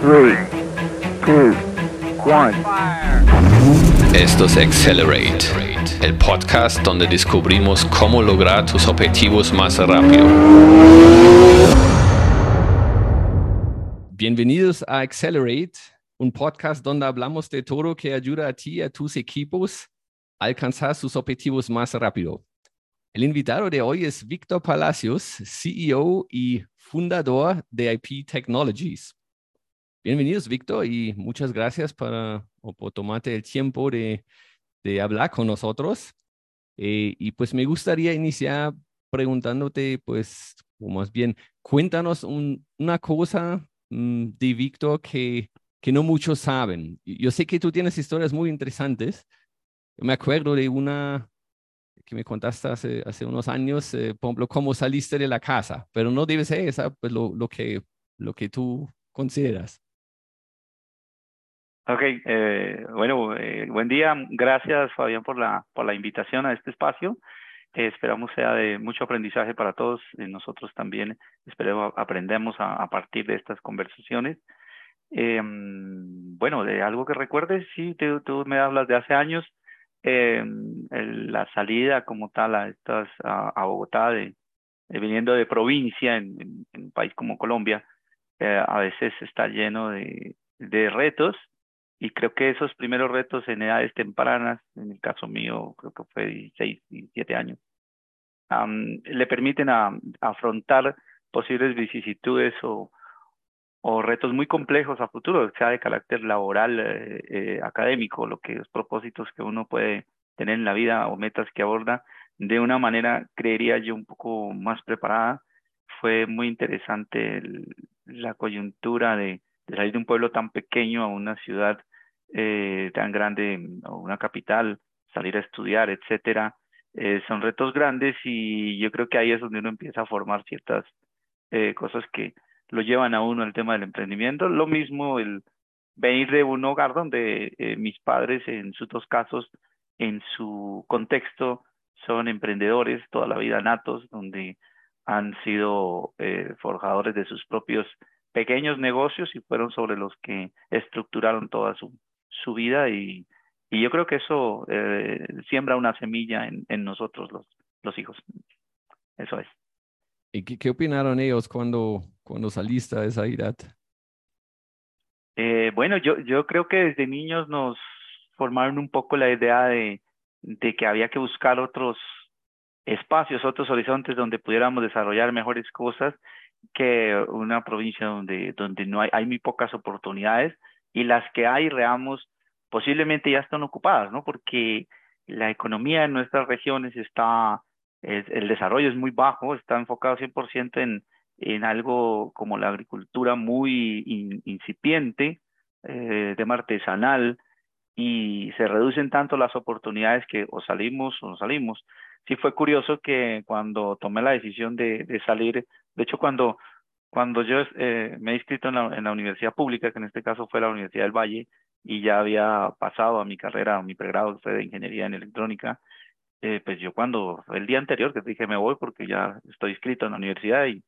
3, 2, 1. Esto es Accelerate, el podcast donde descubrimos cómo lograr tus objetivos más rápido. Bienvenidos a Accelerate, un podcast donde hablamos de todo que ayuda a ti y a tus equipos a alcanzar sus objetivos más rápido. El invitado de hoy es Víctor Palacios, CEO y fundador de IP Technologies. Bienvenidos, Víctor, y muchas gracias por, por tomarte el tiempo de, de hablar con nosotros. Eh, y pues me gustaría iniciar preguntándote, pues, o más bien, cuéntanos una cosa mm, de Víctor que, que no muchos saben. Yo sé que tú tienes historias muy interesantes. Me acuerdo de una que me contaste hace, hace unos años, eh, por ejemplo, cómo saliste de la casa, pero no debe ser esa, pues lo, lo, que, lo que tú consideras. Ok, eh, bueno, eh, buen día. Gracias, Fabián, por la, por la invitación a este espacio. Eh, esperamos sea de mucho aprendizaje para todos. Nosotros también esperemos aprendemos a, partir de estas conversaciones. Em, bueno, de algo que recuerdes, sí, tú, me hablas de hace años, em, la salida como tal a, estas, a, Bogotá, de, viniendo de provincia en, en, en, un país como Colombia, a veces está lleno de, de retos y creo que esos primeros retos en edades tempranas, en el caso mío creo que fue 16, 17 años, um, le permiten a, a, afrontar posibles vicisitudes o, o retos muy complejos a futuro, sea de carácter laboral, eh, eh, académico, lo que los propósitos que uno puede tener en la vida o metas que aborda de una manera, creería yo, un poco más preparada. Fue muy interesante el, la coyuntura de, de salir de un pueblo tan pequeño a una ciudad eh, tan grande o una capital, salir a estudiar, etcétera, eh, son retos grandes y yo creo que ahí es donde uno empieza a formar ciertas eh, cosas que lo llevan a uno al tema del emprendimiento. Lo mismo el venir de un hogar donde mis padres, en sus dos casos, en su contexto, son emprendedores toda la vida natos, donde han sido forjadores de sus propios pequeños negocios y fueron sobre los que estructuraron toda su, su vida y, y yo creo que eso eh, siembra una semilla en, en nosotros los, los hijos. Eso es. ¿Y qué, qué, opinaron ellos cuando, cuando saliste a esa edad? Eh, bueno, yo, yo creo que desde niños nos formaron un poco la idea de, de que había que buscar otros espacios, otros horizontes donde pudiéramos desarrollar mejores cosas que una provincia donde, donde no hay, hay muy pocas oportunidades y las que hay, reamos, posiblemente ya están ocupadas, ¿no? Porque la economía en nuestras regiones está, es, el desarrollo es muy bajo, está enfocado 100% en, en algo como la agricultura muy in, incipiente, eh, tema artesanal, y se reducen tanto las oportunidades que o salimos o no salimos. Sí fue curioso que cuando tomé la decisión de, de salir, de hecho cuando cuando yo eh, me he inscrito en la, en la, universidad pública, que en este caso fue la Universidad del Valle, y ya había pasado a mi carrera, a mi pregrado, que fue de Ingeniería en Electrónica, eh, pues yo cuando, el día anterior que dije me voy porque ya estoy inscrito en la universidad y,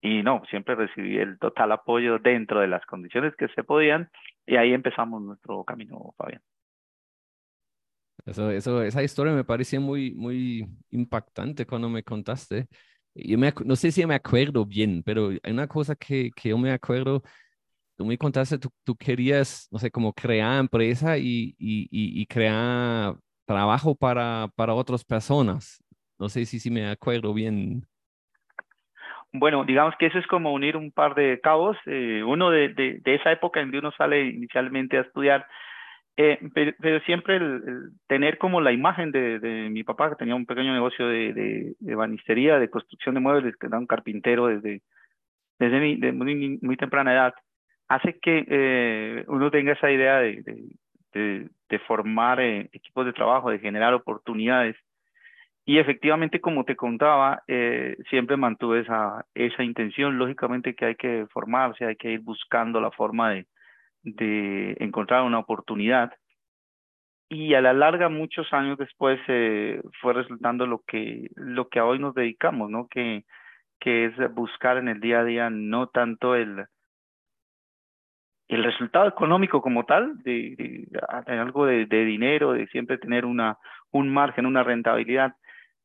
y no, siempre recibí el total apoyo dentro de las condiciones que se podían y ahí empezamos nuestro camino, Fabián. Eso, eso, esa historia me parecía muy, muy impactante cuando me contaste yo me, no sé si me acuerdo bien, pero hay una cosa que, que yo me acuerdo, tú me contaste, tú, tú querías, no sé, como crear empresa y, y, y, crear trabajo para, para otras personas. No sé si, si me acuerdo bien. Bueno, digamos que eso es como unir un par de cabos. Eh, uno de, de, de, esa época en que uno sale inicialmente a estudiar eh, pero, pero, siempre el, el, tener como la imagen de, de, mi papá, que tenía un pequeño negocio de, de, de banistería, de construcción de muebles, que era un carpintero desde, desde mi, de muy, muy temprana edad, hace que eh, uno tenga esa idea de, formar eh, equipos de trabajo, de generar oportunidades. Y efectivamente, como te contaba, eh, siempre mantuve esa, esa intención. Lógicamente que hay que formarse, hay que ir buscando la forma de, de encontrar una oportunidad y a la larga muchos años después eh, fue resultando lo que lo que hoy nos dedicamos no que que es buscar en el día a día no tanto el el resultado económico como tal, de, algo de, dinero, de siempre tener una, un margen, una rentabilidad,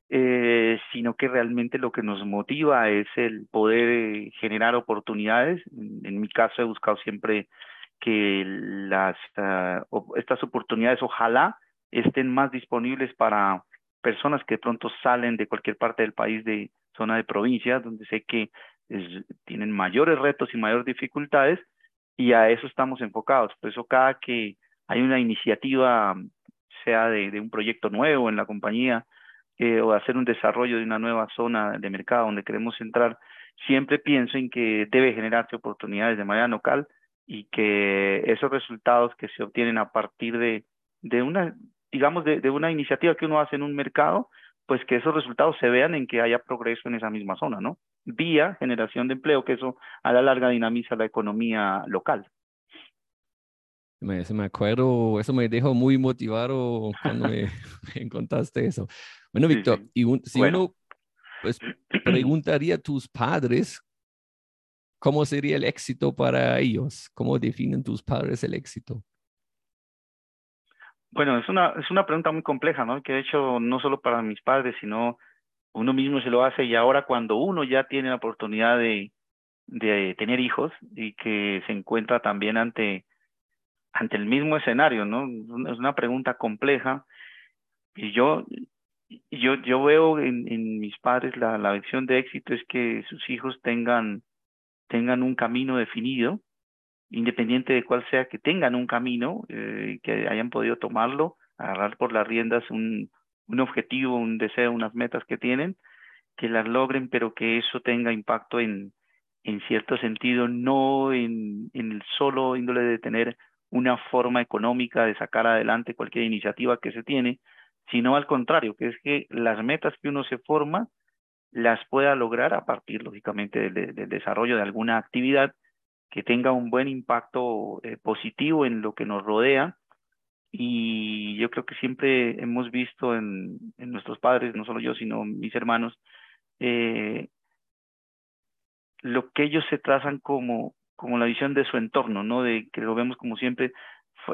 eh, sino que realmente lo que nos motiva es el poder generar oportunidades. En, mi caso he buscado siempre que las, ah, estas oportunidades ojalá estén más disponibles para personas que de pronto salen de cualquier parte del país de zona de provincia, donde sé que tienen mayores retos y mayores dificultades, y a eso estamos enfocados. Por eso cada que hay una iniciativa, sea de, un proyecto nuevo en la compañía eh, o hacer un desarrollo de una nueva zona de mercado donde queremos entrar, siempre pienso en que debe generarse oportunidades de manera local y que esos resultados que se obtienen a partir de, de una, digamos, de, de una iniciativa que uno hace en un mercado, pues que esos resultados se vean en que haya progreso en esa misma zona, ¿no? vía generación de empleo, que eso a la larga dinamiza la economía local. Me, me acuerdo, eso me dejó muy motivado cuando me, contaste eso. Bueno, Víctor, y si uno pues, preguntaría a tus padres, ¿cómo sería el éxito para ellos? ¿Cómo definen tus padres el éxito? Bueno, es una, es una pregunta muy compleja, ¿no? Que de hecho no solo para mis padres, sino uno mismo se lo hace y ahora cuando uno ya tiene la oportunidad de, de tener hijos y que se encuentra también ante, ante el mismo escenario, ¿no? Es una pregunta compleja y yo, yo, yo veo en, en mis padres la, la visión de éxito es que sus hijos tengan, tengan un camino definido, independiente de cuál sea, que tengan un camino, eh, que hayan podido tomarlo, agarrar por las riendas un, un objetivo, un deseo, unas metas que tienen, que las logren, pero que eso tenga impacto en, en cierto sentido, no en, en el solo índole de tener una forma económica de sacar adelante cualquier iniciativa que se tiene, sino al contrario, que es que las metas que uno se forma las pueda lograr a partir, lógicamente, del, desarrollo de alguna actividad que tenga un buen impacto eh, positivo en lo que nos rodea y yo creo que siempre hemos visto en, en nuestros padres, no solo yo, sino mis hermanos, eh, lo que ellos se trazan como, como la visión de su entorno, ¿no? De que lo vemos como siempre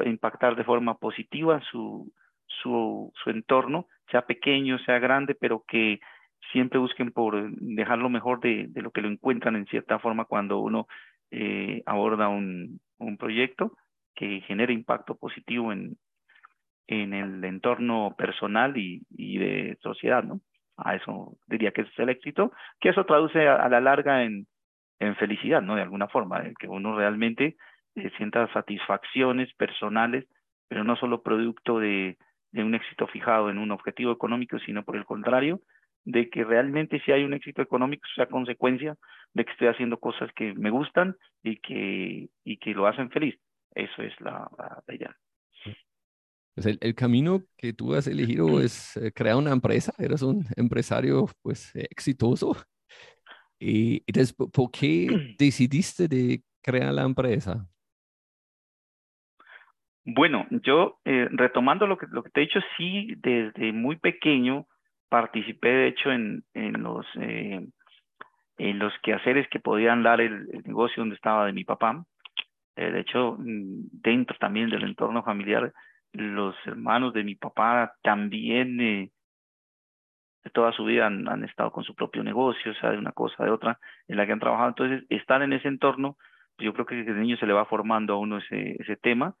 impactar de forma positiva su, su, su entorno, sea pequeño, sea grande, pero que siempre busquen por dejar lo mejor de, de lo que lo encuentran en cierta forma cuando uno eh, aborda un, proyecto que genere impacto positivo en, en el entorno personal y, y de sociedad, ¿no? A eso diría que es el éxito, que eso traduce a, la larga en, en, felicidad, ¿no? De alguna forma, en que uno realmente eh, sienta satisfacciones personales, pero no solo producto de, de un éxito fijado en un objetivo económico, sino por el contrario, de que realmente si hay un éxito económico sea consecuencia de que estoy haciendo cosas que me gustan y que, y que lo hacen feliz. Eso es la, la idea. Pues el, camino que tú has elegido es eh, crear una empresa, eres un empresario pues exitoso. Y entonces, ¿por qué decidiste de crear la empresa? Bueno, yo eh, retomando lo que, lo que te he dicho, sí, desde muy pequeño participé de hecho en, en los eh, en los quehaceres que podían dar el, negocio donde estaba de mi papá. de hecho, mm, dentro también del entorno familiar los hermanos de mi papá también eh, toda su vida han, estado con su propio negocio, o sea, de una cosa, de otra, en la que han trabajado. Entonces, estar en ese entorno, pues yo creo que desde niño se le va formando a uno ese, ese tema.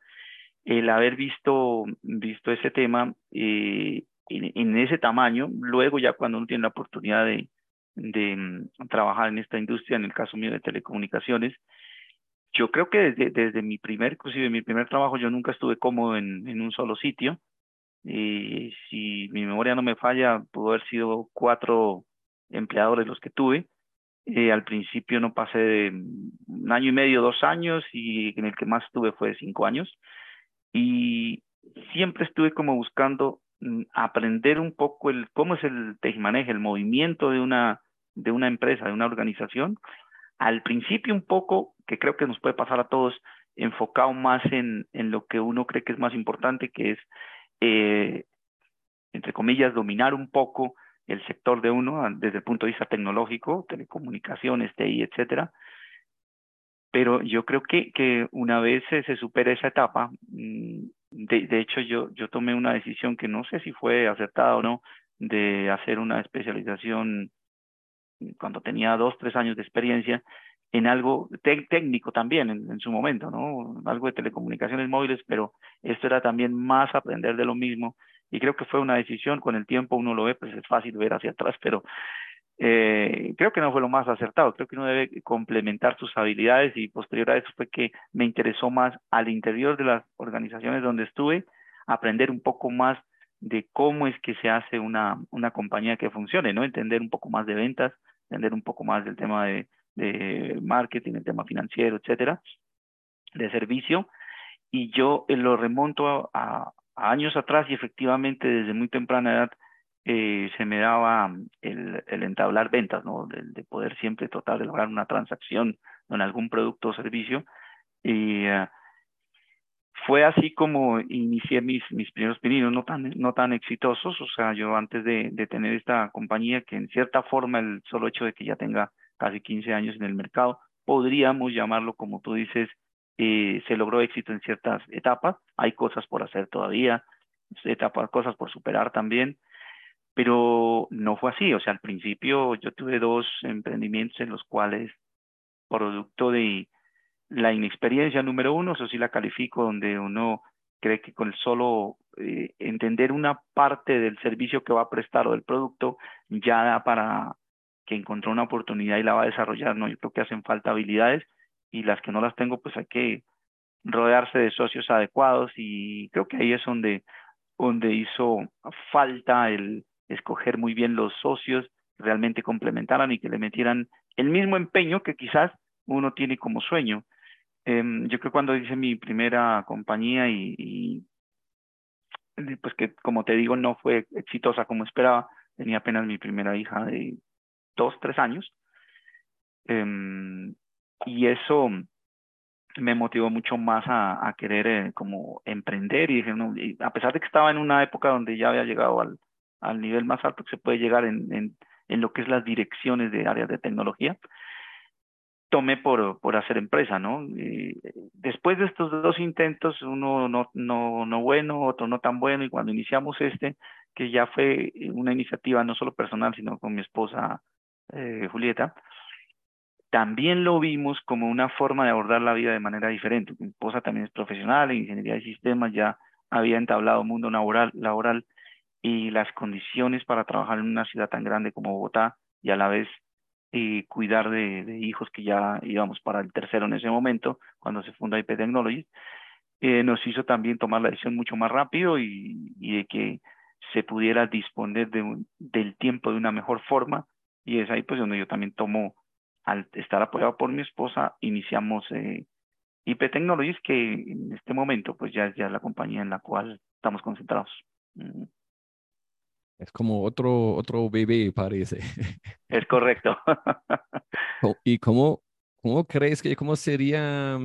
El haber visto, visto ese tema eh, en, en, ese tamaño, luego ya cuando uno tiene la oportunidad de, de mm, trabajar en esta industria, en el caso mío de telecomunicaciones, yo creo que desde, desde mi primer, inclusive mi primer trabajo, yo nunca estuve cómodo en, en un solo sitio. Y si mi memoria no me falla, pudo haber sido cuatro empleadores los que tuve. Eh, al principio no pasé de un año y medio, dos años, y en el que más estuve fue cinco años. Y siempre estuve como buscando mm, aprender un poco el cómo es el tejimaneje, el movimiento de una, de una empresa, de una organización, al principio un poco, que creo que nos puede pasar a todos, enfocado más en, en lo que uno cree que es más importante, que es, eh, entre comillas, dominar un poco el sector de uno desde el punto de vista tecnológico, telecomunicaciones, TI, etcétera. pero yo creo que, que una vez se, se supera esa etapa, mm, de, hecho yo, yo tomé una decisión que no sé si fue acertada o no, de hacer una especialización cuando tenía dos, tres años de experiencia en algo técnico también en, en, su momento, ¿no? Algo de telecomunicaciones móviles, pero esto era también más aprender de lo mismo y creo que fue una decisión, con el tiempo uno lo ve, pues es fácil ver hacia atrás, pero eh, creo que no fue lo más acertado, creo que uno debe complementar sus habilidades y posterior a eso fue que me interesó más al interior de las organizaciones donde estuve, aprender un poco más de cómo es que se hace una, una compañía que funcione, ¿no? Entender un poco más de ventas, entender un poco más del tema de, de marketing, el tema financiero, etcétera, de servicio. Y yo eh, lo remonto a, a años atrás y efectivamente desde muy temprana edad eh, se me daba el, el entablar ventas, ¿no? De, poder siempre tratar de lograr una transacción en algún producto o servicio. Y uh, fue así como inicié mis, mis primeros pininos, no tan, no tan exitosos. O sea, yo antes de, de tener esta compañía, que en cierta forma el solo hecho de que ya tenga casi 15 años en el mercado, podríamos llamarlo, como tú dices, eh, se logró éxito en ciertas etapas. Hay cosas por hacer todavía, etapas, cosas por superar también pero no fue así. O sea, al principio yo tuve dos emprendimientos en los cuales, producto de la inexperiencia número uno, eso sí la califico, donde uno cree que con el solo eh, entender una parte del servicio que va a prestar o del producto ya da para que encontró una oportunidad y la va a desarrollar. No, yo creo que hacen falta habilidades y las que no las tengo, pues hay que rodearse de socios adecuados y creo que ahí es donde, donde hizo falta el, escoger muy bien los socios, realmente complementaran y que le metieran el mismo empeño que quizás uno tiene como sueño. Eh, yo creo que cuando hice mi primera compañía y, y, pues que como te digo no fue exitosa como esperaba, tenía apenas mi primera hija de dos, tres años. Eh, y eso me motivó mucho más a, a querer eh, como emprender y dije, no, y a pesar de que estaba en una época donde ya había llegado al, al nivel más alto que se puede llegar en, en, lo que es las direcciones de áreas de tecnología, tomé por, por hacer empresa, ¿no? Después de estos dos intentos, uno no, no, no bueno, otro no tan bueno, y cuando iniciamos este, que ya fue una iniciativa no solo personal, sino con mi esposa eh, Julieta, también lo vimos como una forma de abordar la vida de manera diferente. Mi esposa también es profesional en ingeniería de sistemas, ya había entablado mundo laboral y las condiciones para trabajar en una ciudad tan grande como Bogotá y a la vez eh, cuidar de, de, hijos que ya íbamos para el tercero en ese momento, cuando se funda IP Technologies, eh, nos hizo también tomar la decisión mucho más rápido y, y de que se pudiera disponer de un, del tiempo de una mejor forma y es ahí pues donde yo también tomo, al estar apoyado por mi esposa, iniciamos eh, IP Technologies que en este momento pues ya es ya la compañía en la cual estamos concentrados. Mm. Es como otro, otro bebé, parece. Es correcto. ¿Y cómo, cómo crees que, cómo sería,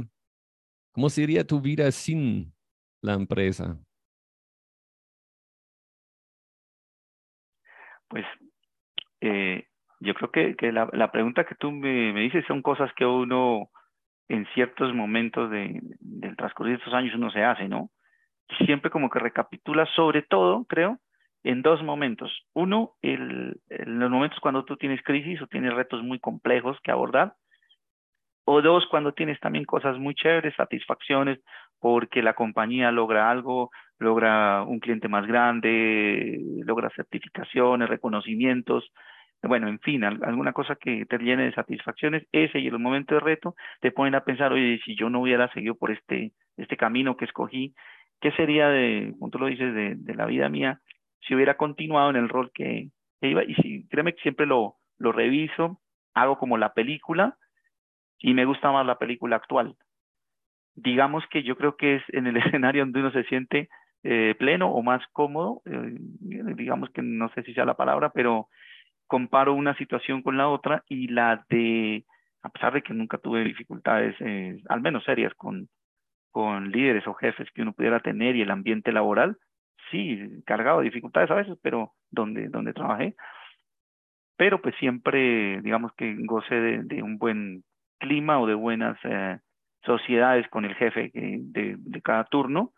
cómo sería tu vida sin la empresa? Pues eh, yo creo que, que la, la, pregunta que tú me, me, dices son cosas que uno en ciertos momentos de, del transcurrir de estos años uno se hace, ¿no? Siempre como que recapitula sobre todo, creo, en dos momentos. Uno, el, en los momentos cuando tú tienes crisis o tienes retos muy complejos que abordar. O dos, cuando tienes también cosas muy chéveres, satisfacciones, porque la compañía logra algo, logra un cliente más grande, logra certificaciones, reconocimientos, bueno, en fin, alguna cosa que te llene de satisfacciones, ese y el momento de reto te ponen a pensar, oye, si yo no hubiera seguido por este, este camino que escogí, ¿qué sería de, como tú lo dices, de, de la vida mía si hubiera continuado en el rol que, iba. Y si, créeme que siempre lo, reviso, hago como la película y me gusta más la película actual. Digamos que yo creo que es en el escenario donde uno se siente eh, pleno o más cómodo, eh, digamos que no sé si sea la palabra, pero comparo una situación con la otra y la de, a pesar de que nunca tuve dificultades, eh, al menos serias, con líderes o jefes que uno pudiera tener y el ambiente laboral, sí, cargado de dificultades a veces, pero donde, donde trabajé. Pero pues siempre, digamos que gocé de, un buen clima o de buenas eh, sociedades con el jefe de, cada turno.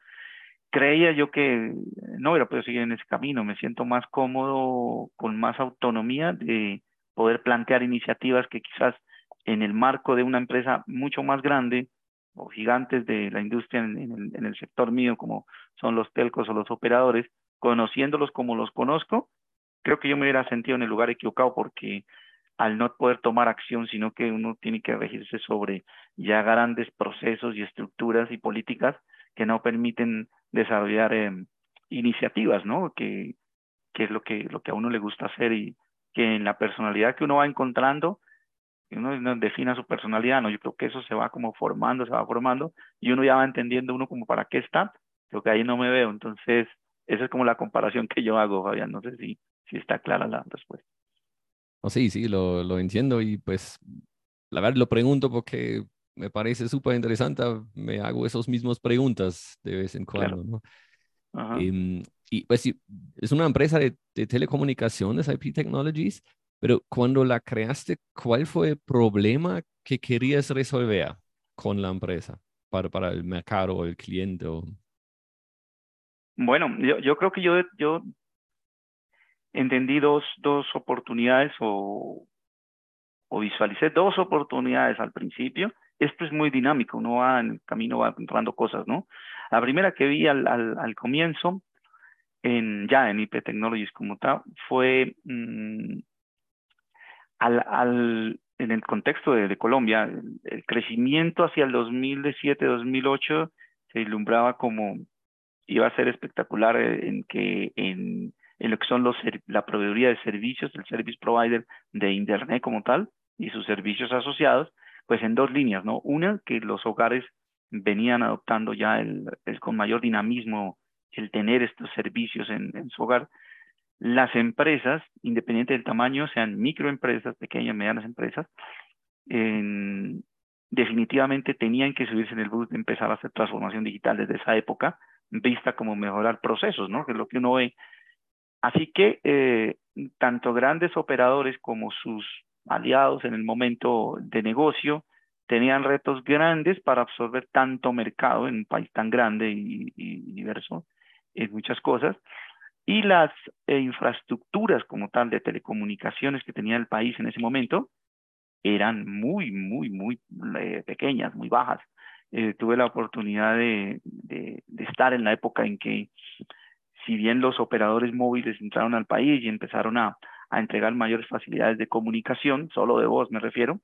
Creía yo que no hubiera podido seguir en ese camino, me siento más cómodo, con más autonomía de poder plantear iniciativas que quizás en el marco de una empresa mucho más grande o gigantes de la industria en, el, sector mío, como son los telcos o los operadores, conociéndolos como los conozco, creo que yo me hubiera sentido en el lugar equivocado porque al no poder tomar acción, sino que uno tiene que regirse sobre ya grandes procesos y estructuras y políticas que no permiten desarrollar eh, iniciativas, ¿no? Que, que es lo que, lo que a uno le gusta hacer y que en la personalidad que uno va encontrando, uno defina su personalidad, ¿no? Yo creo que eso se va como formando, se va formando y uno ya va entendiendo uno como para qué está, lo que ahí no me veo. Entonces, esa es como la comparación que yo hago, Fabián. No sé si, si está clara la respuesta. Oh, sí, sí, lo, lo entiendo y pues la verdad lo pregunto porque me parece súper interesante, me hago esas mismas preguntas de vez en cuando, ¿no? Em, y pues es una empresa de, de, telecomunicaciones, IP Technologies, pero cuando la creaste, ¿cuál fue el problema que querías resolver con la empresa para, para el mercado o el cliente? Bueno, yo, yo creo que yo, yo entendí dos, dos oportunidades o, o visualicé dos oportunidades al principio. Esto es muy dinámico, uno va en el camino, va encontrando cosas, ¿no? La primera que vi al, al, al comienzo, en, ya en IP Technologies como tal, fue mm, al, al, en el contexto de, de Colombia, el, el, crecimiento hacia el 2007-2008 se ilumbraba como iba a ser espectacular eh, en que en en lo que son los, la proveeduría de servicios, el service provider de Internet como tal y sus servicios asociados, pues en dos líneas, ¿no? Una, que los hogares venían adoptando ya el, con mayor dinamismo el tener estos servicios en, su hogar. Las empresas, independiente del tamaño, sean microempresas, pequeñas, medianas empresas, definitivamente tenían que subirse en el bus de empezar a hacer transformación digital desde esa época, vista como mejorar procesos, ¿no? Que es lo que uno ve Así que eh, tanto grandes operadores como sus aliados en el momento de negocio tenían retos grandes para absorber tanto mercado en un país tan grande y, diverso en muchas cosas. Y las eh, infraestructuras como tal de telecomunicaciones que tenía el país en ese momento eran muy, muy, muy eh, pequeñas, muy bajas. tuve la oportunidad de, de, estar en la época en que si bien los operadores móviles entraron al país y empezaron a, entregar mayores facilidades de comunicación, solo de voz me refiero,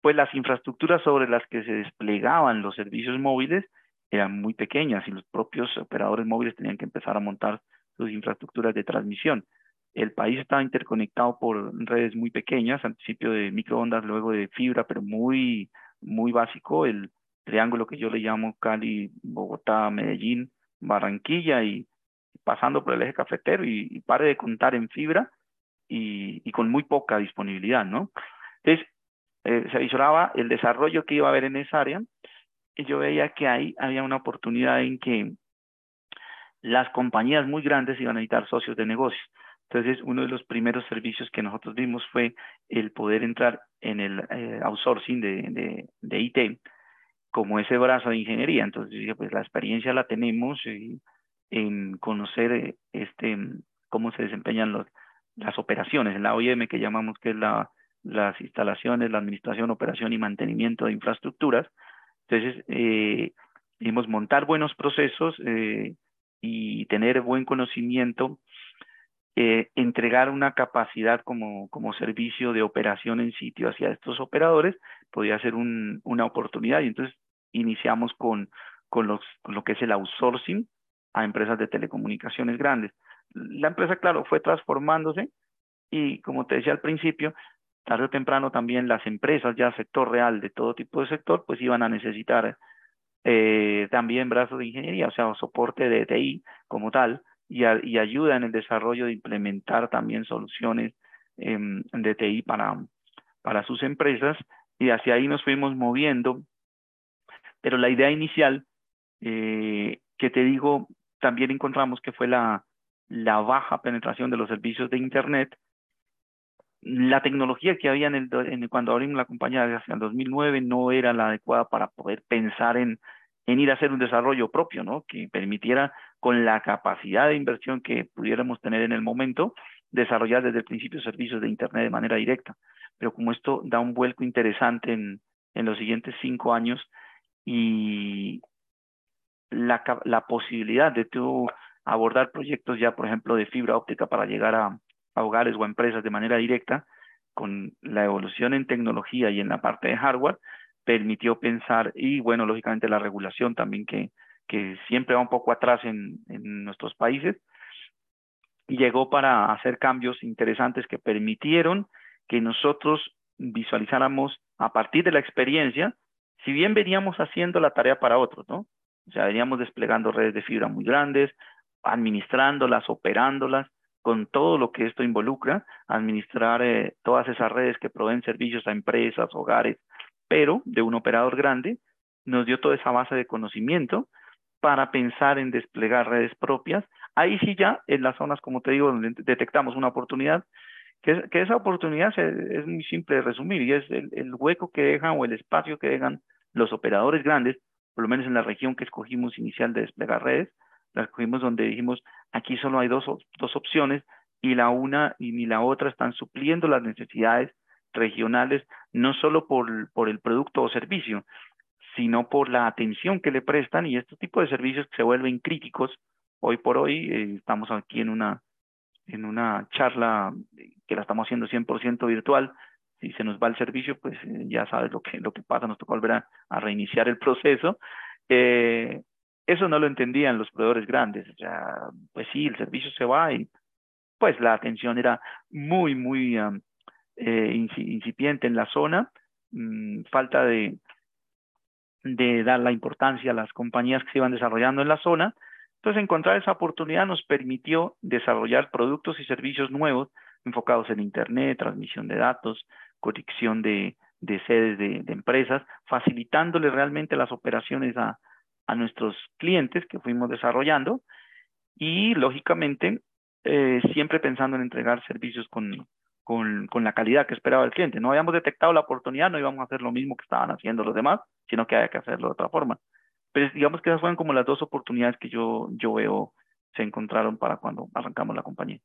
pues las infraestructuras sobre las que se desplegaban los servicios móviles eran muy pequeñas y los propios operadores móviles tenían que empezar a montar sus infraestructuras de transmisión. El país estaba interconectado por redes muy pequeñas, al principio de microondas, luego de fibra, pero muy, muy básico, el triángulo que yo le llamo Cali, Bogotá, Medellín, Barranquilla y pasando por el eje cafetero y, pare de contar en fibra y, con muy poca disponibilidad, ¿no? Entonces, eh, se visoraba el desarrollo que iba a haber en esa área y yo veía que ahí había una oportunidad en que las compañías muy grandes iban a necesitar socios de negocio. Entonces, uno de los primeros servicios que nosotros vimos fue el poder entrar en el eh, outsourcing de, de, de, IT como ese brazo de ingeniería. Entonces, pues la experiencia la tenemos en conocer eh, este, cómo se desempeñan los, las operaciones en la OIM, que llamamos que es la, las instalaciones, la administración, operación y mantenimiento de infraestructuras. Entonces, eh, montar buenos procesos eh, y tener buen conocimiento, eh, entregar una capacidad como, como servicio de operación en sitio hacia estos operadores, podría ser un, una oportunidad. Y entonces iniciamos con, con lo que es el outsourcing, a empresas de telecomunicaciones grandes. La empresa, claro, fue transformándose y como te decía al principio, tarde o temprano también las empresas, ya sector real de todo tipo de sector, pues iban a necesitar eh, también brazos de ingeniería, o sea, soporte de TI como tal, y, ayuda en el desarrollo de implementar también soluciones eh, de TI para, para sus empresas, y hacia ahí nos fuimos moviendo, pero la idea inicial, eh, que te digo, también encontramos que fue la, la baja penetración de los servicios de Internet. La tecnología que había en el, cuando abrimos la compañía hacia el 2009 no era la adecuada para poder pensar en, en ir a hacer un desarrollo propio, ¿no? Que permitiera con la capacidad de inversión que pudiéramos tener en el momento, desarrollar desde el principio servicios de Internet de manera directa. Pero como esto da un vuelco interesante en, en los siguientes cinco años y la, la posibilidad de tú abordar proyectos ya, por ejemplo, de fibra óptica para llegar a, hogares o empresas de manera directa, con la evolución en tecnología y en la parte de hardware, permitió pensar, y bueno, lógicamente la regulación también que, que siempre va un poco atrás en, en nuestros países, llegó para hacer cambios interesantes que permitieron que nosotros visualizáramos a partir de la experiencia, si bien veníamos haciendo la tarea para otros, ¿no? O sea, veníamos desplegando redes de fibra muy grandes, administrándolas, operándolas, con todo lo que esto involucra, administrar eh, todas esas redes que proveen servicios a empresas, hogares, pero de un operador grande, nos dio toda esa base de conocimiento para pensar en desplegar redes propias. Ahí sí ya, en las zonas, como te digo, donde detectamos una oportunidad, que, esa oportunidad es muy simple de resumir y es el, hueco que dejan o el espacio que dejan los operadores grandes, por lo menos en la región que escogimos inicial de desplegar redes, la escogimos donde dijimos, aquí solo hay dos, dos opciones y la una y ni la otra están supliendo las necesidades regionales, no solo por, por el producto o servicio, sino por la atención que le prestan y este tipo de servicios se vuelven críticos. Hoy por hoy eh, estamos aquí en una, en una charla que la estamos haciendo 100% virtual. Si se nos va el servicio, pues eh, ya sabes lo que, lo que pasa, nos toca volver a, reiniciar el proceso. Eh, eso no lo entendían los proveedores grandes. Pues sí, el servicio se va y pues la atención era muy, muy eh, incipiente en la zona, mm, falta de, dar la importancia a las compañías que se iban desarrollando en la zona. Entonces, encontrar esa oportunidad nos permitió desarrollar productos y servicios nuevos enfocados en Internet, transmisión de datos, conexión de, de sedes de, empresas, facilitándole realmente las operaciones a, a nuestros clientes que fuimos desarrollando y lógicamente eh, siempre pensando en entregar servicios con, con, con, la calidad que esperaba el cliente. No habíamos detectado la oportunidad, no íbamos a hacer lo mismo que estaban haciendo los demás, sino que había que hacerlo de otra forma. Pero digamos que esas fueron como las dos oportunidades que yo, yo veo se encontraron para cuando arrancamos la compañía.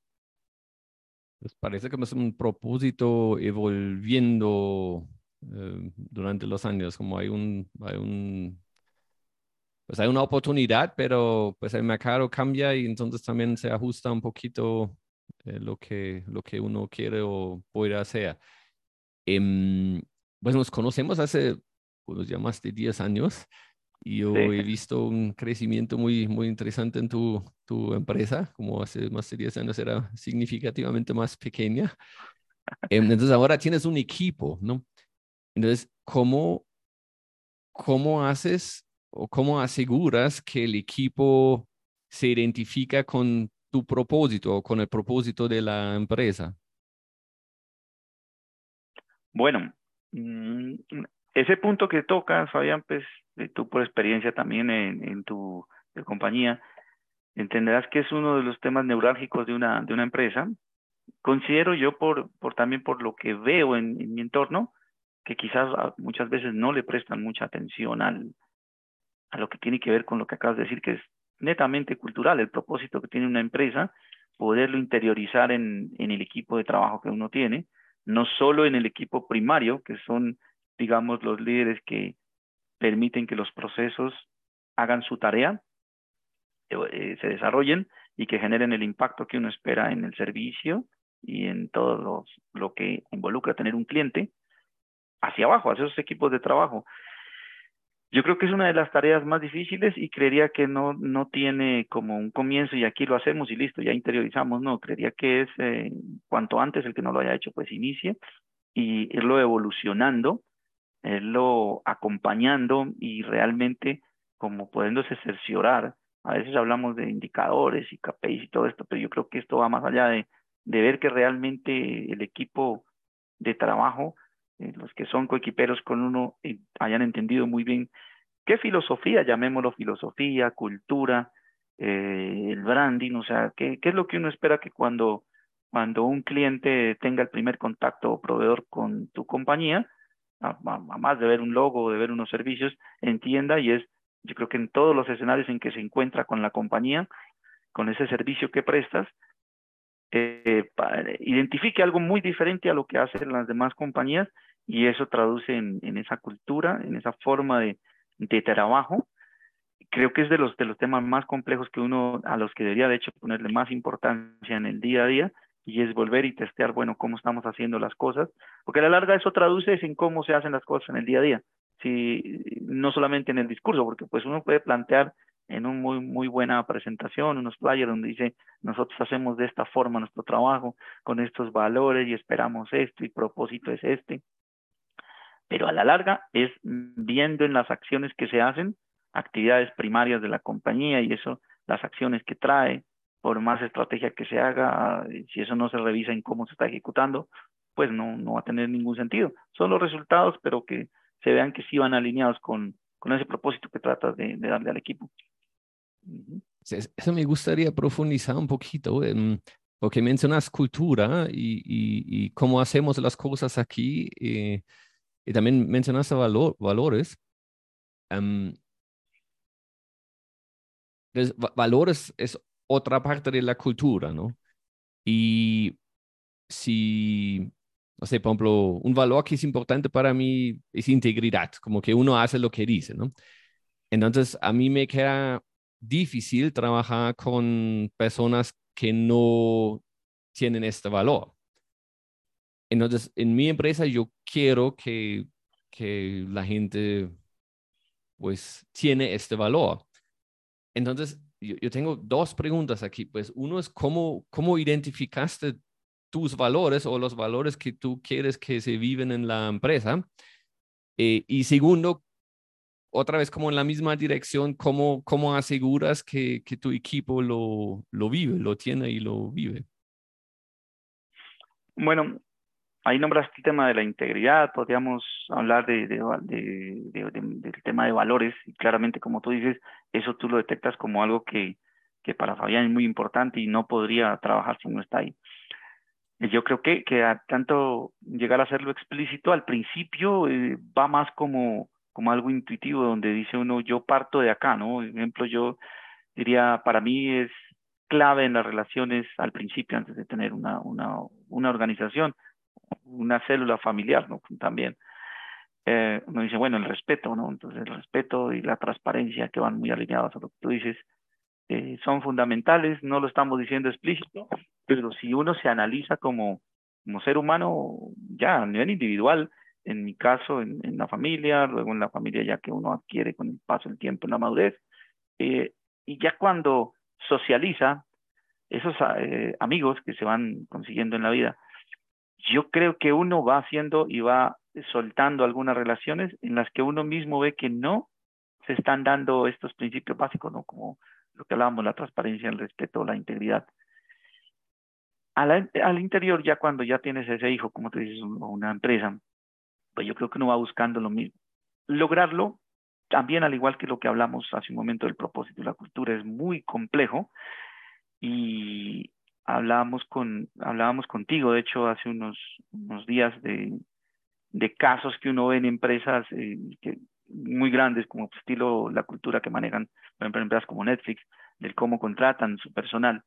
Pues parece que es un propósito evolviendo eh, durante los años, como hay un, hay un pues hay una oportunidad, pero pues el mercado cambia y entonces también se ajusta un poquito eh, lo, que, lo que uno quiere o puede hacer. Eh, pues nos conocemos hace pues, ya más de 10 años y yo he visto un crecimiento muy, muy interesante en tu, tu empresa, como hace más de 10 años era significativamente más pequeña. Em, entonces ahora tienes un equipo, ¿no? Entonces, ¿cómo, cómo haces o cómo aseguras que el equipo se identifica con tu propósito con el propósito de la empresa? Bueno, mm, ese punto que tocas, Fabián, pues tú por experiencia también en, tu compañía, entenderás que es uno de los temas neurálgicos de una, de una empresa. Considero yo, por, por también por lo que veo en, en mi entorno, que quizás muchas veces no le prestan mucha atención al, a lo que tiene que ver con lo que acabas de decir, que es netamente cultural, el propósito que tiene una empresa, poderlo interiorizar en, el equipo de trabajo que uno tiene, no solo en el equipo primario, que son, digamos, los líderes que permiten que los procesos hagan su tarea, eh, se desarrollen y que generen el impacto que uno espera en el servicio y en todo lo que involucra tener un cliente, hacia abajo, hacia esos equipos de trabajo. Yo creo que es una de las tareas más difíciles y creería que no, no tiene como un comienzo y aquí lo hacemos y listo, ya interiorizamos, no, creería que es eh, cuanto antes el que no lo haya hecho, pues inicie y irlo evolucionando, irlo acompañando y realmente como pudiéndose cerciorar. A veces hablamos de indicadores y KPIs y todo esto, pero yo creo que esto va más allá de, de ver que realmente el equipo de trabajo eh, los que son coequiperos con uno eh, hayan entendido muy bien qué filosofía, llamémoslo filosofía, cultura, eh, el branding, o sea, ¿qué, qué es lo que uno espera que cuando cuando un cliente tenga el primer contacto o proveedor con tu compañía, a, más de ver un logo, de ver unos servicios, entienda y es, yo creo que en todos los escenarios en que se encuentra con la compañía, con ese servicio que prestas, eh, identifique algo muy diferente a lo que hacen las demás compañías y eso traduce en, en esa cultura, en esa forma de, de trabajo. Creo que es de los, de los temas más complejos que uno, a los que debería de hecho ponerle más importancia en el día a día, y es volver y testear, bueno, cómo estamos haciendo las cosas, porque a la larga eso traduce en cómo se hacen las cosas en el día a día, si, no solamente en el discurso, porque pues uno puede plantear en una muy, muy buena presentación, unos flyers donde dice, nosotros hacemos de esta forma nuestro trabajo, con estos valores y esperamos esto y propósito es este. Pero a la larga es viendo en las acciones que se hacen actividades primarias de la compañía y eso, las acciones que trae, por más estrategia que se haga, si eso no se revisa en cómo se está ejecutando, pues no, no va a tener ningún sentido. Son los resultados, pero que se vean que sí van alineados con, con ese propósito que tratas de, darle al equipo. Eso me gustaría profundizar un poquito, porque mencionas cultura y, y, cómo hacemos las cosas aquí, y, eh, y también mencionaste valor, valores. Um, valores es otra parte de la cultura, ¿no? Y si, no sé, por ejemplo, un valor que es importante para mí es integridad, como que uno hace lo que dice, ¿no? Entonces, a mí me queda difícil trabajar con personas que no tienen este valor. Entonces, en mi empresa yo quiero que, que la gente pues tiene este valor. Entonces, yo, tengo dos preguntas aquí. Pues uno es cómo, cómo identificaste tus valores o los valores que tú quieres que se viven en la empresa. Eh, y segundo, otra vez como en la misma dirección, ¿cómo, cómo aseguras que, que tu equipo lo, lo vive, lo tiene y lo vive? Bueno, ahí nombraste el tema de la integridad, podríamos hablar de, del tema de valores, y claramente como tú dices, eso tú lo detectas como algo que, que para Fabián es muy importante y no podría trabajar si no está ahí. Yo creo que, que a tanto llegar a hacerlo explícito al principio eh, va más como, como algo intuitivo, donde dice uno, yo parto de acá, ¿no? Por ejemplo, yo diría, para mí es clave en las relaciones al principio, antes de tener una, una, una organización, una célula familiar, ¿no? También. Eh, uno dice, bueno, el respeto, ¿no? Entonces el respeto y la transparencia que van muy alineados a lo que tú dices eh, son fundamentales, no lo estamos diciendo explícito, pero si uno se analiza como, como ser humano, ya a nivel individual, en mi caso, en, en, la familia, luego en la familia ya que uno adquiere con el paso del tiempo en la madurez, eh, y ya cuando socializa, esos eh, amigos que se van consiguiendo en la vida, yo creo que uno va haciendo y va soltando algunas relaciones en las que uno mismo ve que no se están dando estos principios básicos, ¿no? Como lo que hablábamos, la transparencia, el respeto, la integridad. Al, al interior, ya cuando ya tienes ese hijo, como te dices, una empresa, pues yo creo que uno va buscando lo mismo. Lograrlo, también al igual que lo que hablamos hace un momento del propósito y la cultura, es muy complejo y, hablábamos con hablábamos contigo de hecho hace unos unos días de, de casos que uno ve en empresas eh, que, muy grandes como estilo la cultura que manejan por ejemplo empresas como Netflix del cómo contratan su personal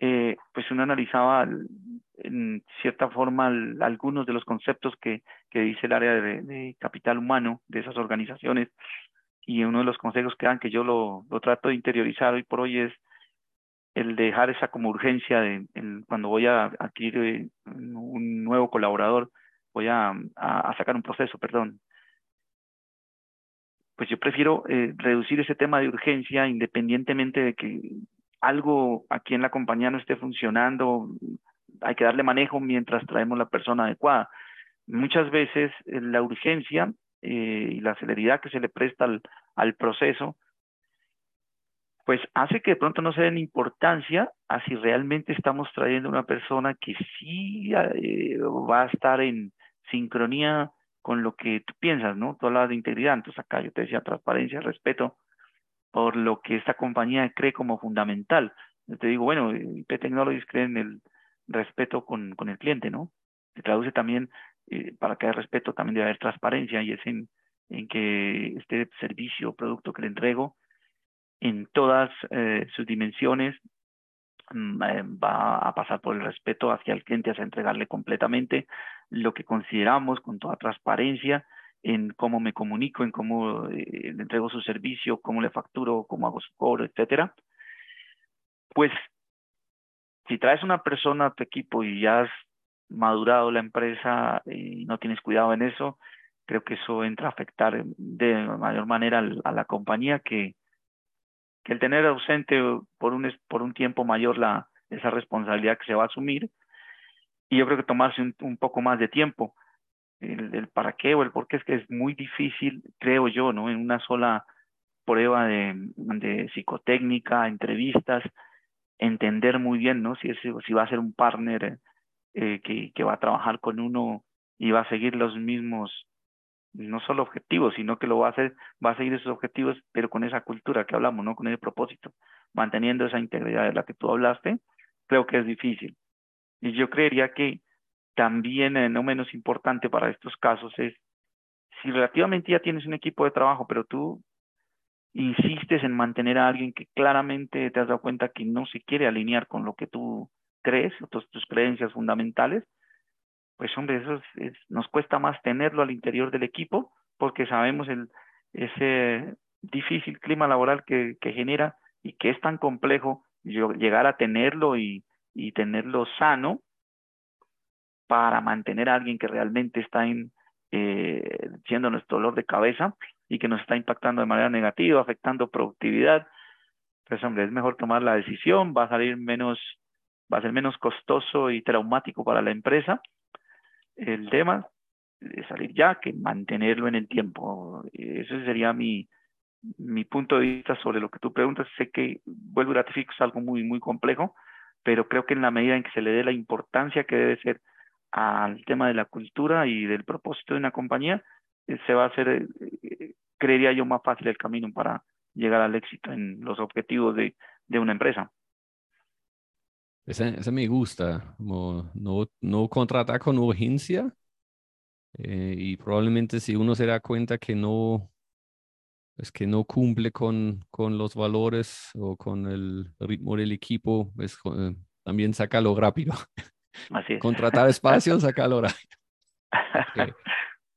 eh, pues uno analizaba en cierta forma algunos de los conceptos que, que dice el área de, de, capital humano de esas organizaciones y uno de los consejos que dan que yo lo, lo trato de interiorizar hoy por hoy es el dejar esa como urgencia de cuando voy a adquirir eh, un nuevo colaborador, voy a, a, sacar un proceso, perdón. Pues yo prefiero eh, reducir ese tema de urgencia independientemente de que algo aquí en la compañía no esté funcionando, hay que darle manejo mientras traemos la persona adecuada. Muchas veces eh, la urgencia y la celeridad que se le presta al, al proceso pues hace que de pronto no se den importancia a si realmente estamos trayendo una persona que sí eh, va a estar en sincronía con lo que tú piensas, ¿no? Tú hablabas de integridad, entonces acá yo te decía transparencia, respeto por lo que esta compañía cree como fundamental. Yo te digo, bueno, IP Technologies cree en el respeto con, con el cliente, ¿no? Se traduce también, eh, para que haya respeto, también debe haber transparencia y es en, en que este servicio o producto que le entrego en todas eh, sus dimensiones mm, eh, va a pasar por el respeto hacia el cliente, hacia entregarle completamente lo que consideramos con toda transparencia en cómo me comunico, en cómo le entrego su servicio, cómo le facturo, cómo hago su cobro, etcétera. Pues si traes una persona a tu equipo y ya has madurado la empresa y no tienes cuidado en eso, creo que eso entra a afectar de mayor manera a la compañía que, el tener ausente por un, tiempo mayor la, esa responsabilidad que se va a asumir. Y yo creo que tomarse un, poco más de tiempo. El, para qué o el por qué es que es muy difícil, creo yo, ¿no? En una sola prueba de psicotécnica, entrevistas, entender muy bien, ¿no? Si, es, si va a ser un partner eh, que, que va a trabajar con uno y va a seguir los mismos, no solo objetivos, sino que lo va a hacer, va a seguir esos objetivos, pero con esa cultura que hablamos, ¿no? Con ese propósito, manteniendo esa integridad de la que tú hablaste, creo que es difícil. Y yo creería que también, eh, no menos importante para estos casos, es si relativamente ya tienes un equipo de trabajo, pero tú insistes en mantener a alguien que claramente te has dado cuenta que no se quiere alinear con lo que tú crees, tus, tus creencias fundamentales, pues hombre, eso nos cuesta más tenerlo al interior del equipo porque sabemos el, ese difícil clima laboral que, que genera y que es tan complejo llegar a tenerlo y, y tenerlo sano para mantener a alguien que realmente está en, eh, siendo nuestro dolor de cabeza, y que nos está impactando de manera negativa, afectando productividad, pues hombre, es mejor tomar la decisión, va a salir menos, va a ser menos costoso y traumático para la empresa el tema de salir ya que mantenerlo en el tiempo. Ese sería mi, mi punto de vista sobre lo que tú preguntas. Sé que, vuelvo y ratifico, es algo muy, muy complejo, pero creo que en la medida en que se le dé la importancia que debe ser al tema de la cultura y del propósito de una compañía, se va a hacer, eh, creería yo, más fácil el camino para llegar al éxito en los objetivos de, de una empresa. Esa, esa, me gusta, como no, no contratar con urgencia eh, y probablemente si uno se da cuenta que no, es que no cumple con, con los valores o con el ritmo del equipo, pues también sácalo rápido. Así es. Contratar espacio, sácalo rápido.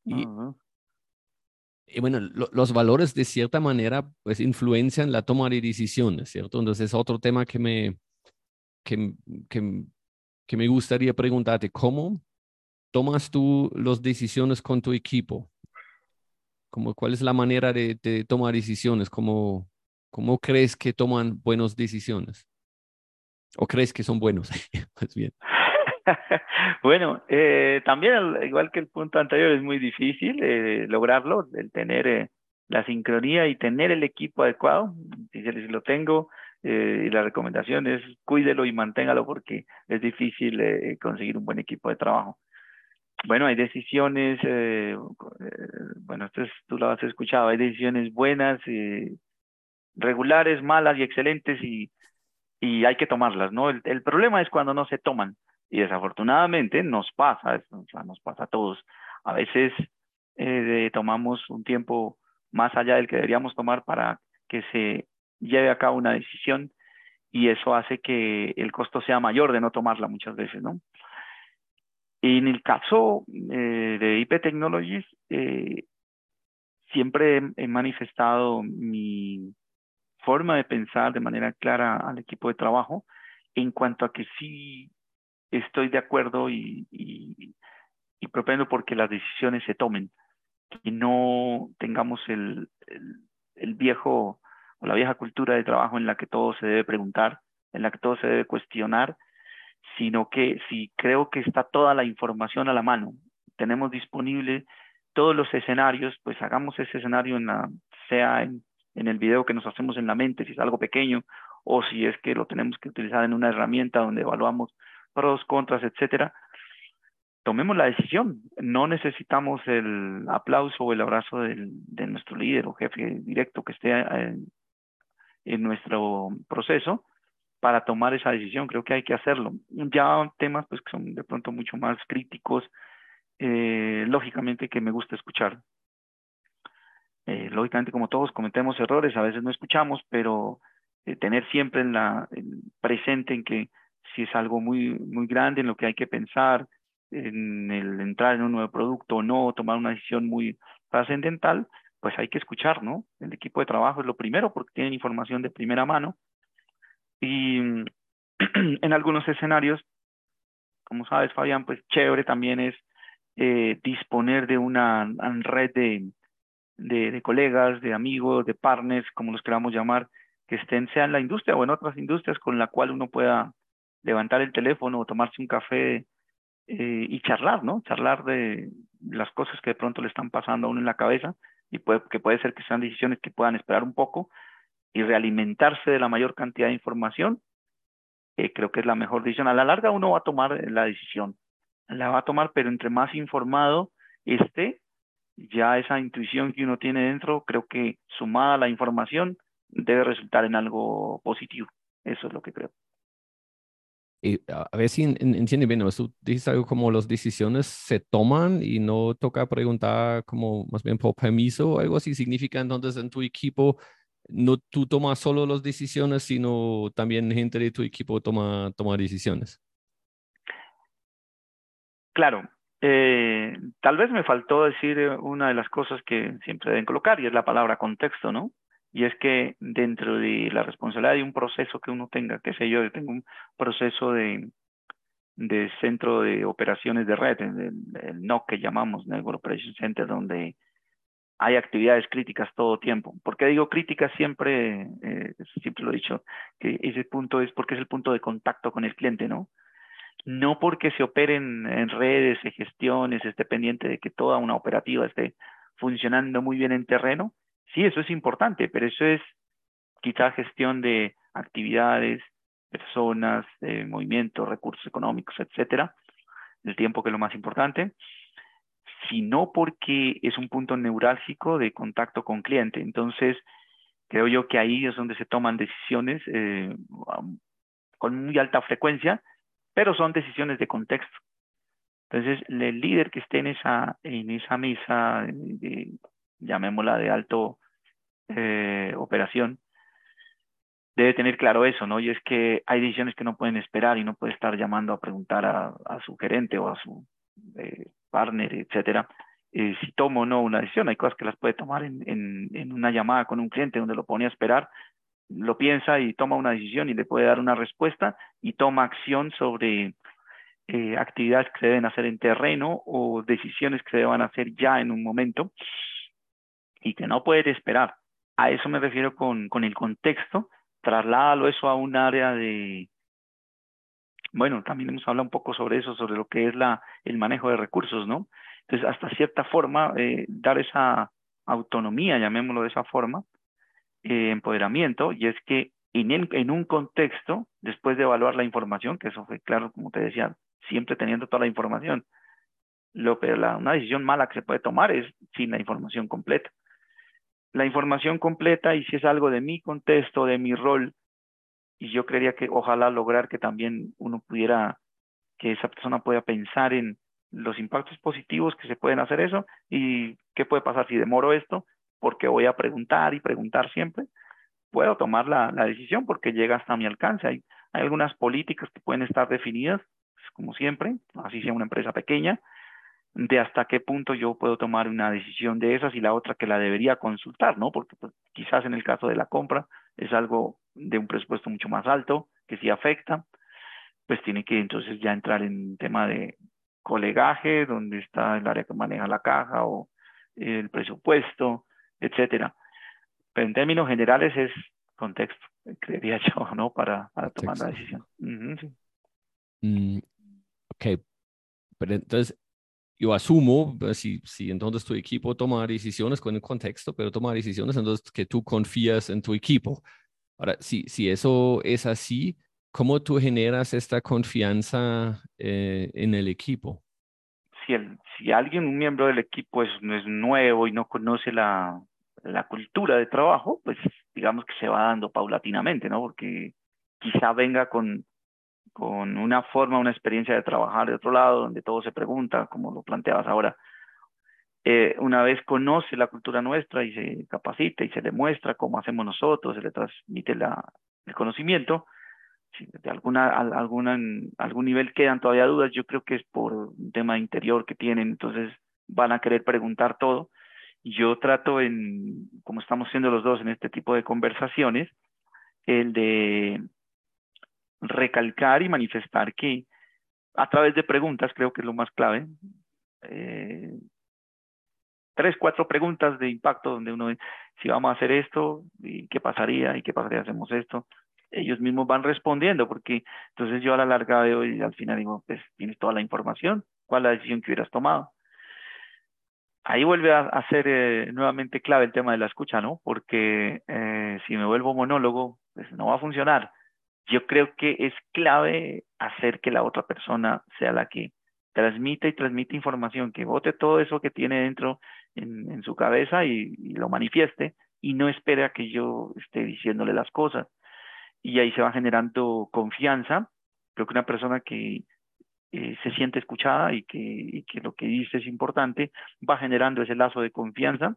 Y, y bueno, los valores de cierta manera pues influencian la toma de decisiones, ¿cierto? Entonces es otro tema que me, que, que, me gustaría preguntarte, ¿cómo tomas tú las decisiones con tu equipo? Como, ¿Cuál es la manera de, de tomar decisiones? ¿Cómo, ¿Cómo crees que toman buenas decisiones? ¿O crees que son buenos? pues bien. bueno, eh, también, igual que el punto anterior, es muy difícil eh, lograrlo, el tener eh, la sincronía y tener el equipo adecuado. Si lo tengo, y la recomendación es cuídelo y manténgalo porque es difícil conseguir un buen equipo de trabajo. Bueno, hay decisiones, bueno, tú lo has escuchado, hay decisiones buenas, regulares, malas y excelentes y, y hay que tomarlas, ¿no? El, el problema es cuando no se toman. Y desafortunadamente nos pasa, o sea, nos pasa a todos. A veces eh, tomamos un tiempo más allá del que deberíamos tomar para que se lleve a cabo una decisión y eso hace que el costo sea mayor de no tomarla muchas veces, ¿no? En el caso eh, de IP Technologies, eh, siempre he manifestado mi forma de pensar de manera clara al equipo de trabajo en cuanto a que sí estoy de acuerdo y, y, y propendo porque las decisiones se tomen, que no tengamos el, el, viejo o la vieja cultura de trabajo en la que todo se debe preguntar, en la que todo se debe cuestionar, sino que si creo que está toda la información a la mano, tenemos disponible todos los escenarios, pues hagamos ese escenario en la, sea en el video que nos hacemos en la mente, si es algo pequeño, o si es que lo tenemos que utilizar en una herramienta donde evaluamos pros, contras, etcétera, tomemos la decisión. No necesitamos el aplauso o el abrazo del, de nuestro líder o jefe directo que esté en, en nuestro proceso, para tomar esa decisión, creo que hay que hacerlo. Ya temas pues que son de pronto mucho más críticos, eh, lógicamente que me gusta escuchar. Eh, lógicamente como todos cometemos errores, a veces no escuchamos, pero eh, tener siempre en la presente en que si es algo muy muy grande en lo que hay que pensar, en el entrar en un nuevo producto o no, tomar una decisión muy trascendental, pues hay que escuchar, ¿no? El equipo de trabajo es lo primero porque tienen información de primera mano y en algunos escenarios, como sabes, Fabián, pues chévere también es eh, disponer de una red de, de, colegas, de amigos, de partners, como los queramos llamar, que estén, sea en la industria o en otras industrias, con la cual uno pueda levantar el teléfono o tomarse un café eh, y charlar, ¿no? Charlar de las cosas que de pronto le están pasando a uno en la cabeza y puede, que puede ser que sean decisiones que puedan esperar un poco y realimentarse de la mayor cantidad de información, eh, creo que es la mejor decisión. A la larga uno va a tomar la decisión, la va a tomar, pero entre más informado esté, ya esa intuición que uno tiene dentro, creo que sumada a la información, debe resultar en algo positivo. Eso es lo que creo. Y a ver si entiende bien, tú dices algo como las decisiones se toman y no toca preguntar como más bien por permiso o algo así, significa entonces en tu equipo no tú tomas solo las decisiones, sino también gente de tu equipo toma, toma decisiones. Claro, eh, tal vez me faltó decir una de las cosas que siempre deben colocar y es la palabra contexto, ¿no? Y es que dentro de la responsabilidad de un proceso que uno tenga, qué sé yo, yo tengo un proceso de, de centro de operaciones de red, el, el NOC que llamamos Network Operation Center, donde hay actividades críticas todo tiempo. ¿Por qué digo críticas siempre? Eh, siempre lo he dicho, que ese punto es porque es el punto de contacto con el cliente, ¿no? No porque se operen en redes, en gestiones, esté pendiente de que toda una operativa esté funcionando muy bien en terreno. Sí, eso es importante, pero eso es quizá gestión de actividades, personas, de movimientos, recursos económicos, etcétera. El tiempo que es lo más importante sino porque es un punto neurálgico de contacto con cliente. Entonces, creo yo que ahí es donde se toman decisiones eh, con muy alta frecuencia, pero son decisiones de contexto. Entonces, el líder que esté en esa, en esa mesa, de, llamémosla de alto eh, operación, debe tener claro eso, ¿no? Y es que hay decisiones que no pueden esperar y no puede estar llamando a preguntar a, su gerente o a su eh, partner, etcétera, eh, si tomo o no una decisión. Hay cosas que las puede tomar en, una llamada con un cliente donde lo pone a esperar, lo piensa y toma una decisión y le puede dar una respuesta y toma acción sobre actividades que se deben hacer en terreno o decisiones que se deban hacer ya en un momento y que no puede esperar. A eso me refiero con, con el contexto. Trasládalo eso a un área de, bueno, también hemos hablado un poco sobre eso, sobre lo que es la, el manejo de recursos, ¿no? Entonces, hasta cierta forma, eh, dar esa autonomía, llamémoslo de esa forma, eh, empoderamiento, y es que en, en un contexto, después de evaluar la información, que eso fue claro, como te decía, siempre teniendo toda la información, lo que la, una decisión mala que se puede tomar es sin la información completa. La información completa, y si es algo de mi contexto, de mi rol, y yo creería que ojalá lograr que también uno pudiera, que esa persona pueda pensar en los impactos positivos que se pueden hacer eso y qué puede pasar si demoro esto, porque voy a preguntar y preguntar siempre, puedo tomar la, la decisión porque llega hasta mi alcance. Hay, hay algunas políticas que pueden estar definidas, pues, como siempre, así sea una empresa pequeña, de hasta qué punto yo puedo tomar una decisión de esas y la otra que la debería consultar, ¿no? Porque pues, quizás en el caso de la compra es algo de un presupuesto mucho más alto, que sí afecta, pues tiene que entonces ya entrar en tema de colegaje, donde está el área que maneja la caja o el presupuesto, etcétera. Pero en términos generales es contexto, creería yo, ¿no? Para, para tomar la decisión. Mm, ok, pero entonces yo asumo, pues, si, si entonces tu equipo toma decisiones con el contexto, pero toma decisiones, entonces que tú confías en tu equipo. Ahora, si, si eso es así, ¿cómo tú generas esta confianza eh, en el equipo? Si, el, si alguien, un miembro del equipo es, es nuevo y no conoce la, la cultura de trabajo, pues digamos que se va dando paulatinamente, ¿no? Porque quizá venga con, con una forma, una experiencia de trabajar de otro lado, donde todo se pregunta, como lo planteabas ahora. Eh, una vez conoce la cultura nuestra y se capacita y se le muestra cómo hacemos nosotros, se le transmite el conocimiento, si de alguna, alguna, algún nivel quedan todavía dudas, yo creo que es por un tema interior que tienen, entonces van a querer preguntar todo. Yo trato en, como estamos siendo los dos en este tipo de conversaciones, el de recalcar y manifestar que a través de preguntas, creo que es lo más clave, eh, tres, cuatro preguntas de impacto donde uno, si vamos a hacer esto, ¿y qué pasaría? ¿Y qué pasaría si hacemos esto? Ellos mismos van respondiendo, porque entonces yo a la larga veo y al final digo, pues tienes toda la información, ¿cuál es la decisión que hubieras tomado? Ahí vuelve a, ser eh, nuevamente clave el tema de la escucha, ¿no? Porque eh, si me vuelvo monólogo, pues no va a funcionar. Yo creo que es clave hacer que la otra persona sea la que transmita y transmite información, que vote todo eso que tiene dentro en, su cabeza y, lo manifieste y no espere a que yo esté diciéndole las cosas. Y ahí se va generando confianza. Creo que una persona que eh, se siente escuchada y que, lo que dice es importante, va generando ese lazo de confianza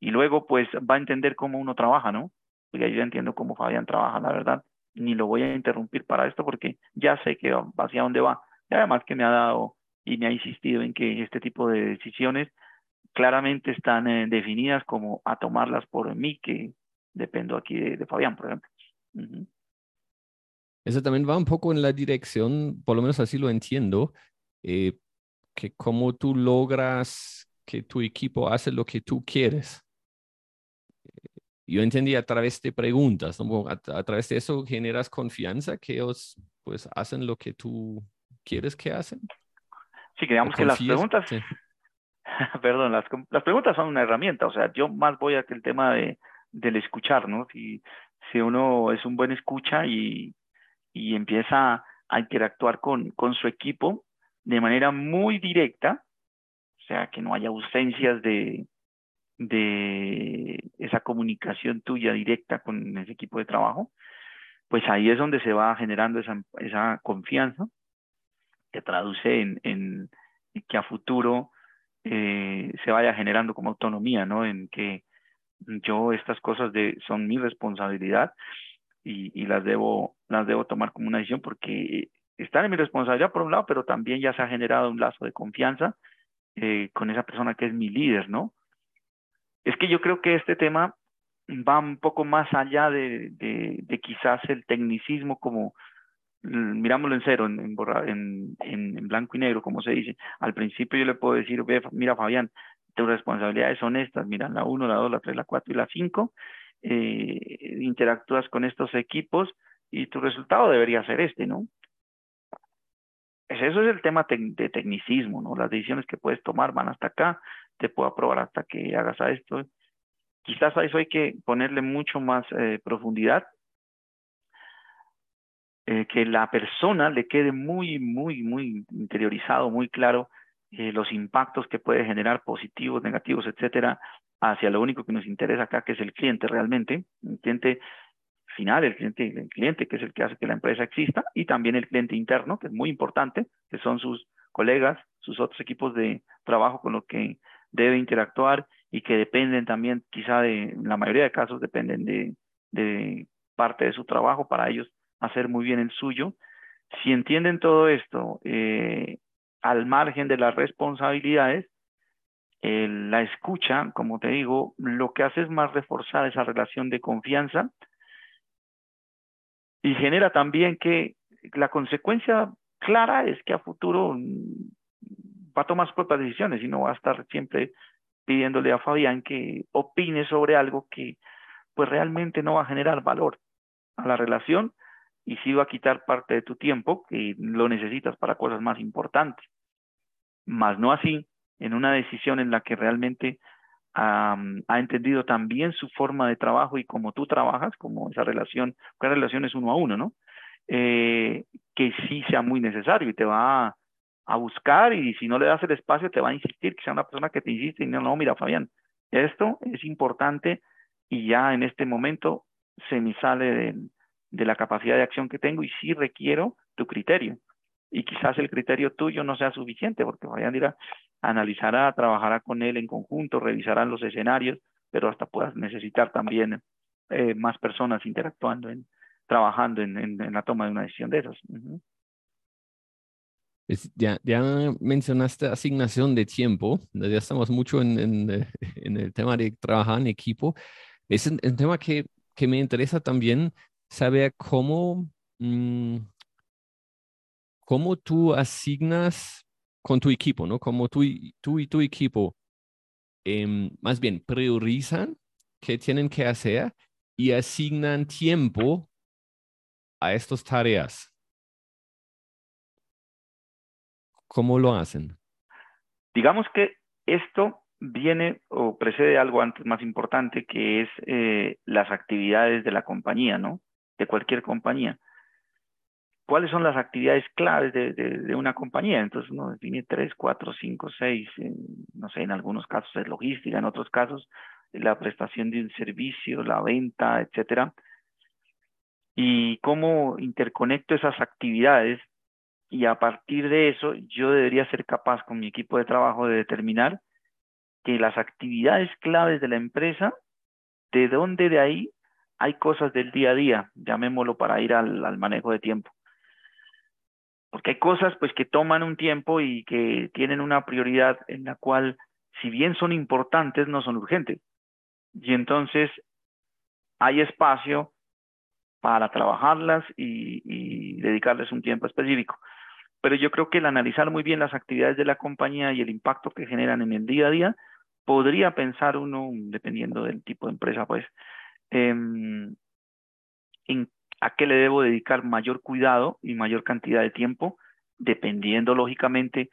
y luego pues va a entender cómo uno trabaja, ¿no? Porque yo entiendo cómo Fabián trabaja, la verdad. Ni lo voy a interrumpir para esto porque ya sé que hacia dónde va. Y además que me ha dado y me ha insistido en que este tipo de decisiones claramente están eh, definidas como a tomarlas por mí, que dependo aquí de, Fabián, por ejemplo. Eso también va un poco en la dirección, por lo menos así lo entiendo, eh, que cómo tú logras que tu equipo hace lo que tú quieres. Yo entendí a través de preguntas, a, través de eso generas confianza que ellos pues hacen lo que tú quieres que hacen. Sí, digamos que las preguntas, perdón, las, las, preguntas son una herramienta, o sea, yo más voy a que el tema de, del escuchar, ¿no? Si, si uno es un buen escucha y, y empieza a interactuar con, con su equipo de manera muy directa, o sea, que no haya ausencias de, de esa comunicación tuya directa con ese equipo de trabajo, pues ahí es donde se va generando esa, confianza que traduce en, que a futuro eh, se vaya generando como autonomía, ¿no? En que yo estas cosas de, son mi responsabilidad y, y, las, debo, las debo tomar como una decisión porque están en mi responsabilidad por un lado, pero también ya se ha generado un lazo de confianza eh, con esa persona que es mi líder, ¿no? Es que yo creo que este tema va un poco más allá de, quizás el tecnicismo como, mirámoslo en cero, en, blanco y negro, como se dice. Al principio yo le puedo decir, mira Fabián, tus responsabilidades son estas, mira la 1, la 2, la 3, la 4 y la 5, eh, interactúas con estos equipos y tu resultado debería ser este, ¿no? Eso es el tema de tecnicismo, ¿no? Las decisiones que puedes tomar van hasta acá, te puedo aprobar hasta que hagas a esto. Quizás a eso hay que ponerle mucho más eh, profundidad eh, que la persona le quede muy, muy, muy interiorizado, muy claro eh, los impactos que puede generar positivos, negativos, etcétera, hacia lo único que nos interesa acá, que es el cliente realmente, el cliente final, el cliente, el cliente que es el que hace que la empresa exista, y también el cliente interno, que es muy importante, que son sus colegas, sus otros equipos de trabajo con los que debe interactuar y que dependen también, quizá de, en la mayoría de casos, dependen de, parte de su trabajo para ellos hacer muy bien el suyo. Si entienden todo esto eh, al margen de las responsabilidades, la escucha, como te digo, lo que hace es más reforzar esa relación de confianza y genera también que la consecuencia clara es que a futuro va a tomar propias decisiones y no va a estar siempre pidiéndole a Fabián que opine sobre algo que pues realmente no va a generar valor a la relación y sí va a quitar parte de tu tiempo que lo necesitas para cosas más importantes. Más no así en una decisión en la que realmente ha entendido también su forma de trabajo y cómo tú trabajas, como esa relación, que relación es uno a uno, ¿no? Eh, que sí sea muy necesario y te va a, a, buscar y si no le das el espacio te va a insistir que sea una persona que te insiste y no, no, mira Fabián, esto es importante y ya en este momento se me sale de la capacidad de acción que tengo y sí requiero tu criterio. Y quizás el criterio tuyo no sea suficiente porque ir a analizará, trabajará con él en conjunto, revisarán los escenarios, pero hasta puedas necesitar también eh, más personas interactuando, trabajando en, en, la toma de una decisión de esas. Ya, mencionaste asignación de tiempo, ya estamos mucho en, en, el tema de trabajar en equipo. Es un, tema que, que, me interesa también saber cómo, mm, cómo tú asignas con tu equipo, ¿no? Como tú, tú y tu equipo, em, más bien priorizan qué tienen que hacer y asignan tiempo a estas tareas. ¿Cómo lo hacen? Digamos que esto viene o precede algo antes más importante que es eh, las actividades de la compañía, ¿no? De cualquier compañía cuáles son las actividades claves de, una compañía. Entonces uno define tres, cuatro, cinco, seis, no sé, en algunos casos es logística, en otros casos la prestación de un servicio, la venta, etcétera. Y cómo interconecto esas actividades y a partir de eso yo debería ser capaz con mi equipo de trabajo de determinar que las actividades claves de la empresa, de dónde de ahí hay cosas del día a día, llamémoslo para ir al manejo de tiempo porque hay cosas pues que toman un tiempo y que tienen una prioridad en la cual si bien son importantes no son urgentes y entonces hay espacio para trabajarlas y, y, dedicarles un tiempo específico. Pero yo creo que el analizar muy bien las actividades de la compañía y el impacto que generan en el día a día, podría pensar uno, dependiendo del tipo de empresa, pues, en a qué le debo dedicar mayor cuidado y mayor cantidad de tiempo, dependiendo lógicamente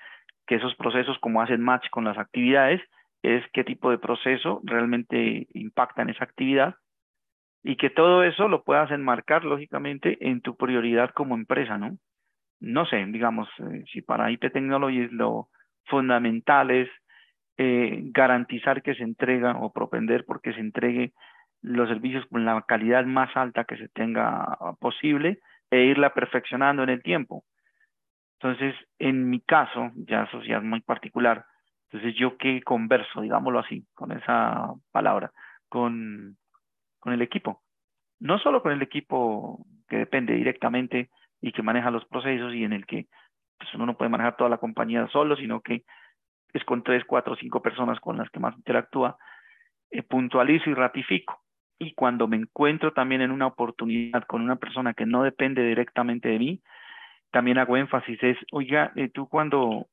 que esos procesos, como hacen match con las actividades, es qué tipo de proceso realmente impacta en esa actividad y que todo eso lo puedas enmarcar lógicamente en tu prioridad como empresa, ¿no? No sé, digamos, eh, si para IP Technologies lo fundamental es eh, garantizar que se entrega o propender porque se entregue los servicios con la calidad más alta que se tenga posible e irla perfeccionando en el tiempo. Entonces, en mi caso, ya eso ya es muy particular, entonces yo que converso, digámoslo así, con esa palabra, con, con el equipo. No solo con el equipo que depende directamente y que maneja los procesos y en el que pues, uno no puede manejar toda la compañía solo, sino que es con tres, cuatro, cinco personas con las que más interactúa, eh, puntualizo y ratifico y cuando me encuentro también en una oportunidad con una persona que no depende directamente de mí, también hago énfasis es, oiga, eh, tú cuando,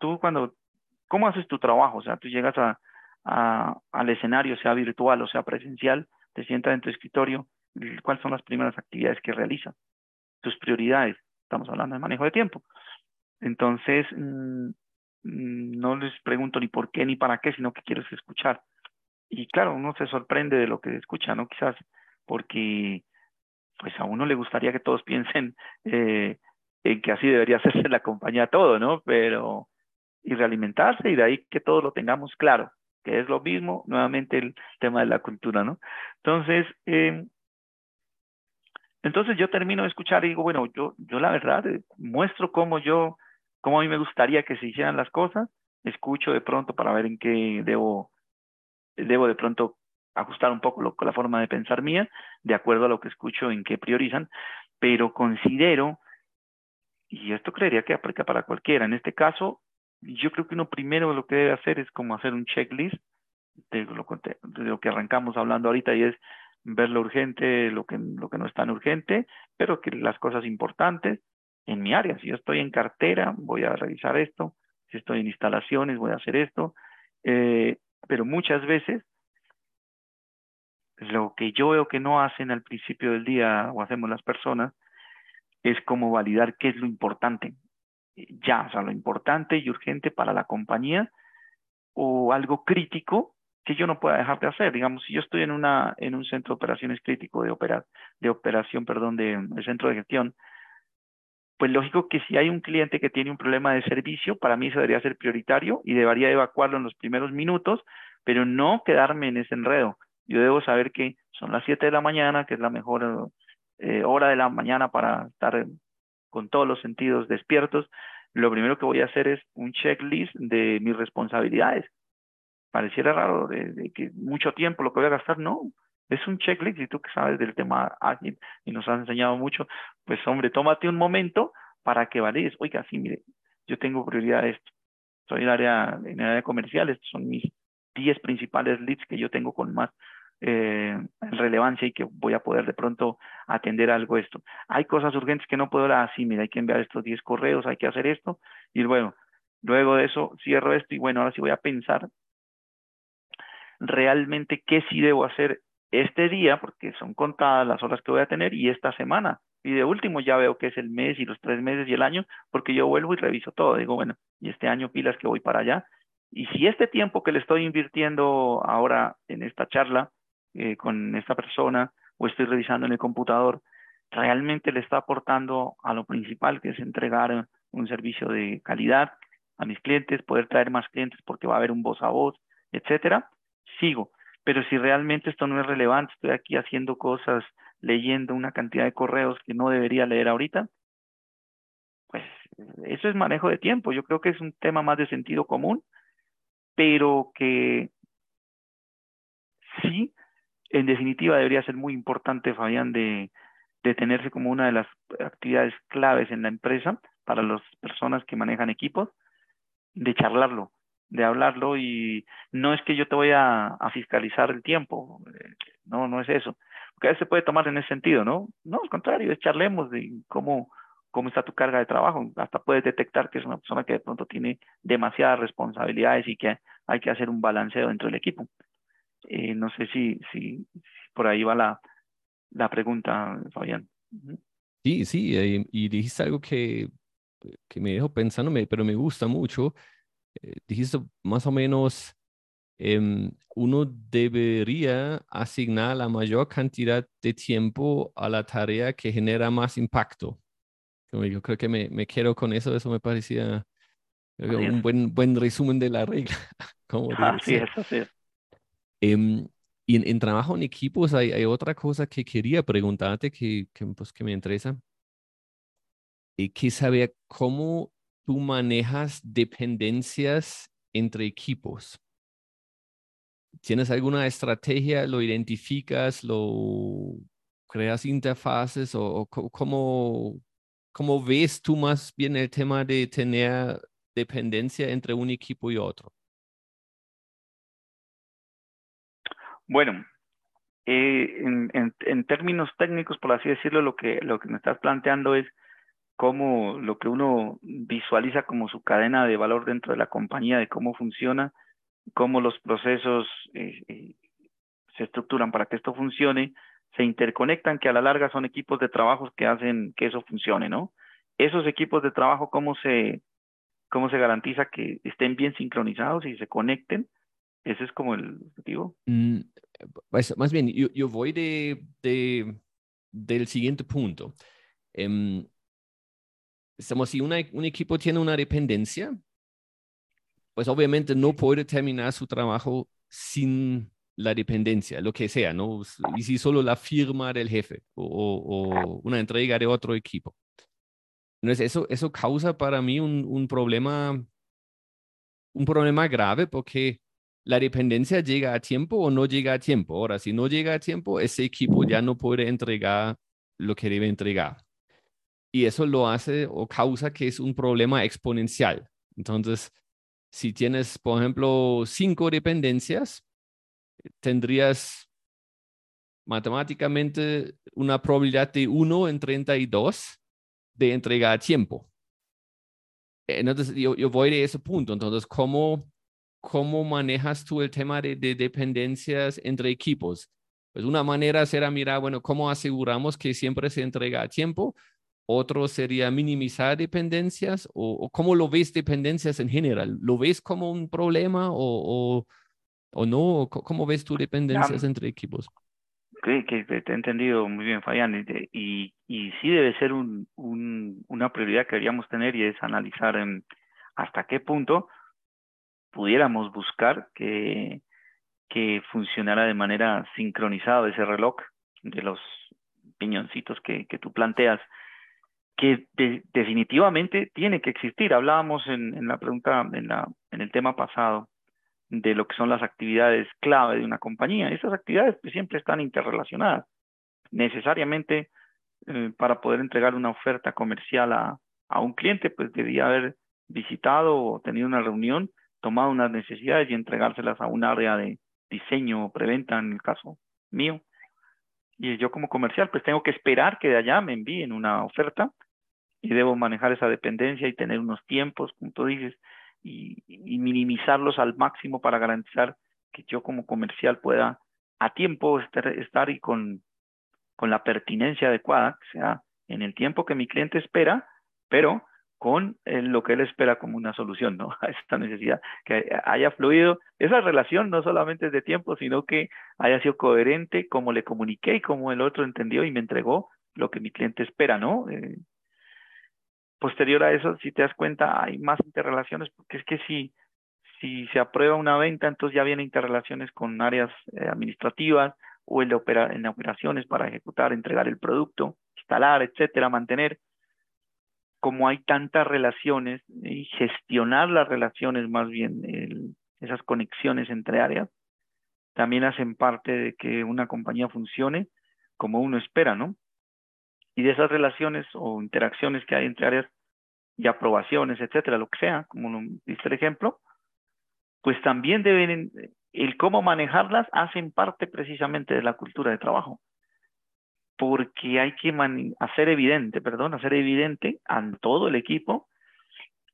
tú cuando, ¿cómo haces tu trabajo? O sea, tú llegas a, al escenario, sea virtual o sea presencial, te sientas en tu escritorio, ¿cuáles son las primeras actividades que realizas? Tus prioridades. Estamos hablando de manejo de tiempo. Entonces, mm, mm, no les pregunto ni por qué ni para qué, sino que quieres escuchar y claro, uno se sorprende de lo que escucha, ¿no? Quizás porque pues a uno le gustaría que todos piensen eh, en que así debería hacerse la compañía todo, ¿no? Pero y realimentarse y de ahí que todos lo tengamos claro, que es lo mismo, nuevamente el tema de la cultura, ¿no? Entonces, eh, entonces yo termino de escuchar y digo, bueno, yo, yo la verdad eh, muestro cómo yo, cómo a mí me gustaría que se hicieran las cosas, escucho de pronto para ver en qué debo debo de pronto ajustar un poco la forma de pensar mía, de acuerdo a lo que escucho en qué priorizan, pero considero, y esto creería que aplica para cualquiera, en este caso, yo creo que uno primero lo que debe hacer es como hacer un checklist de lo, de lo que arrancamos hablando ahorita y es ver lo urgente, lo que, no es tan urgente, pero que las cosas importantes en mi área, si yo estoy en cartera, voy a revisar esto, si estoy en instalaciones, voy a hacer esto, eh, pero muchas veces lo que yo veo que no hacen al principio del día o hacemos las personas es como validar qué es lo importante. Ya, o sea, lo importante y urgente para la compañía o algo crítico que yo no pueda dejar de hacer. Digamos, si yo estoy en, una, en un centro de operaciones crítico de, opera, de operación, perdón, de, de centro de gestión, pues lógico que si hay un cliente que tiene un problema de servicio, para mí eso debería ser prioritario y debería evacuarlo en los primeros minutos, pero no quedarme en ese enredo. Yo debo saber que son las 7 de la mañana, que es la mejor eh, hora de la mañana para estar con todos los sentidos despiertos, lo primero que voy a hacer es un checklist de mis responsabilidades. Pareciera raro de, que mucho tiempo lo que voy a gastar, no, es un checklist y tú que sabes del tema ágil y nos has enseñado mucho, pues hombre, tómate un momento para que valides, oiga, sí, mire, yo tengo prioridad a esto, soy el área, en el área comercial, estos son mis 10 principales leads que yo tengo con más eh, relevancia y que voy a poder de pronto atender algo esto. Hay cosas urgentes que no puedo dar así, mira, hay que enviar estos 10 correos, hay que hacer esto, y bueno, luego de eso cierro esto y bueno, ahora sí voy a pensar realmente qué sí debo hacer este día, porque son contadas las horas que voy a tener, y esta semana. Y de último ya veo que es el mes y los tres meses y el año, porque yo vuelvo y reviso todo. Digo, bueno, y este año pilas que voy para allá. Y si este tiempo que le estoy invirtiendo ahora en esta charla eh, con esta persona o estoy revisando en el computador, realmente le está aportando a lo principal, que es entregar un servicio de calidad a mis clientes, poder traer más clientes porque va a haber un voz a voz, etcétera, sigo. Pero si realmente esto no es relevante, estoy aquí haciendo cosas, leyendo una cantidad de correos que no debería leer ahorita, pues eso es manejo de tiempo. Yo creo que es un tema más de sentido común, pero que sí en definitiva debería ser muy importante, Fabián, de, de tenerse como una de las actividades claves en la empresa para las personas que manejan equipos, de charlarlo, de hablarlo y no es que yo te voy a, fiscalizar el tiempo, eh, no, no es eso, porque a veces se puede tomar en ese sentido, ¿no? No, al contrario, es charlemos de cómo, cómo está tu carga de trabajo, hasta puedes detectar que es una persona que de pronto tiene demasiadas responsabilidades y que hay que hacer un balanceo dentro del equipo. Eh, no sé si, si, por ahí va la, la pregunta, Fabián. Sí, sí, eh, y dijiste algo que, que me dejó pensando, pero me gusta mucho. Eh, dijiste más o menos, em, uno debería asignar la mayor cantidad de tiempo a la tarea que genera más impacto. Yo creo que me, me quedo con eso, eso me parecía un buen, buen resumen de la regla. Como así es, así es. Em, y en, trabajo en equipos hay, hay, otra cosa que quería preguntarte que, que, pues, que me interesa. Y que saber cómo tú manejas dependencias entre equipos. ¿Tienes alguna estrategia? ¿Lo identificas? ¿Lo creas interfaces? ¿O, cómo, cómo ves tú más bien el tema de tener dependencia entre un equipo y otro? Bueno, eh, en, términos técnicos, por así decirlo, lo que, lo que me estás planteando es cómo lo que uno visualiza como su cadena de valor dentro de la compañía, de cómo funciona, cómo los procesos eh, eh, se estructuran para que esto funcione, se interconectan, que a la larga son equipos de trabajo que hacen que eso funcione, ¿no? Esos equipos de trabajo, ¿cómo se, cómo se garantiza que estén bien sincronizados y se conecten ese es como el objetivo. Mm, pues, más bien, yo, yo voy de, de, del siguiente punto. Eh, si una, un equipo tiene una dependencia, pues obviamente no puede terminar su trabajo sin la dependencia, lo que sea, ¿no? Y si solo la firma del jefe o, o una entrega de otro equipo. Entonces, eso, eso causa para mí un, un problema, un problema grave porque la dependencia llega a tiempo o no llega a tiempo. Ahora, si no llega a tiempo, ese equipo ya no puede entregar lo que debe entregar. Y eso lo hace o causa que es un problema exponencial. Entonces, si tienes, por ejemplo, cinco dependencias, tendrías matemáticamente una probabilidad de 1 en 32 de entregar a tiempo. Entonces, yo, voy de ese punto. Entonces, ¿cómo ¿cómo manejas tú el tema de, dependencias entre equipos? Pues una manera será mirar, bueno, ¿cómo aseguramos que siempre se entrega a tiempo? Otro sería minimizar dependencias o, cómo lo ves dependencias en general. ¿Lo ves como un problema o, o, no? ¿Cómo ves tú dependencias entre equipos? que, que te he entendido muy bien, Fabián, y, y sí debe ser un, un, una prioridad que deberíamos tener y es analizar en hasta qué punto pudiéramos buscar que, que funcionara de manera sincronizada ese reloj de los piñoncitos que, que tú planteas, que definitivamente tiene que existir. Hablábamos en, la pregunta, en, la, en el tema pasado, de lo que son las actividades clave de una compañía. Esas actividades pues, siempre están interrelacionadas. Necesariamente, eh, para poder entregar una oferta comercial a, a un cliente, pues debía haber visitado o tenido una reunión, tomado unas necesidades y entregárselas a un área de diseño o preventa, en el caso mío. Y yo como comercial, pues tengo que esperar que de allá me envíen una oferta y debo manejar esa dependencia y tener unos tiempos, como dices, y, minimizarlos al máximo para garantizar que yo como comercial pueda a tiempo estar, y con, con la pertinencia adecuada, sea en el tiempo que mi cliente espera, pero con eh, lo que él espera como una solución, ¿no? A esta necesidad, que haya fluido. Esa relación no solamente de tiempo, sino que haya sido coherente como le comuniqué y como el otro entendió y me entregó lo que mi cliente espera, ¿no? Eh, posterior a eso, si te das cuenta, hay más interrelaciones, porque es que si, si se aprueba una venta, entonces ya vienen interrelaciones con áreas eh, administrativas o en, opera, en operaciones para ejecutar, entregar el producto, instalar, etcétera, mantener como hay tantas relaciones y gestionar las relaciones más bien, esas conexiones entre áreas, también hacen parte de que una compañía funcione como uno espera, ¿no? Y de esas relaciones o interacciones que hay entre áreas y aprobaciones, etcétera, lo que sea, como dice el ejemplo, pues también deben, el cómo manejarlas hacen parte precisamente de la cultura de trabajo. Porque hay que hacer evidente, perdón, hacer evidente a todo el equipo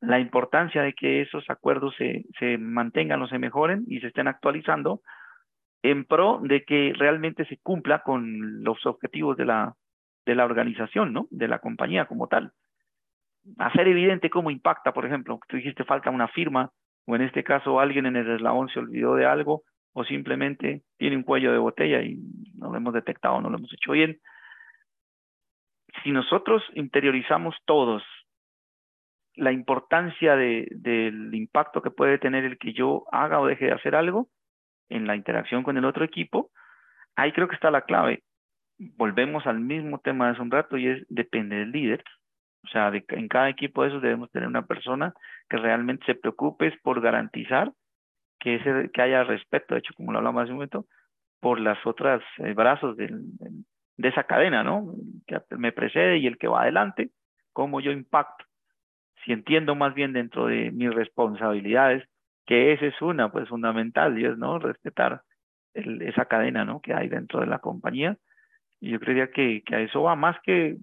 la importancia de que esos acuerdos se, se mantengan o se mejoren y se estén actualizando en pro de que realmente se cumpla con los objetivos de la, de la organización, ¿no? De la compañía como tal. Hacer evidente cómo impacta, por ejemplo, tú dijiste falta una firma, o en este caso alguien en el eslabón se olvidó de algo, o simplemente tiene un cuello de botella y no lo hemos detectado, no lo hemos hecho bien si nosotros interiorizamos todos la importancia de, del impacto que puede tener el que yo haga o deje de hacer algo en la interacción con el otro equipo, ahí creo que está la clave. Volvemos al mismo tema de hace un rato y es depende del líder. O sea, en cada equipo de esos debemos tener una persona que realmente se preocupe por garantizar que, ese, que haya respeto, de hecho, como lo hablamos hace un momento, por las otras eh, brazos del, de esa cadena, ¿no? Que me precede y el que va adelante, cómo yo impacto. Si entiendo más bien dentro de mis responsabilidades, que esa es una, pues fundamental, es, ¿no? Respetar el, esa cadena, ¿no? Que hay dentro de la compañía. Yo creería que, que a eso va más que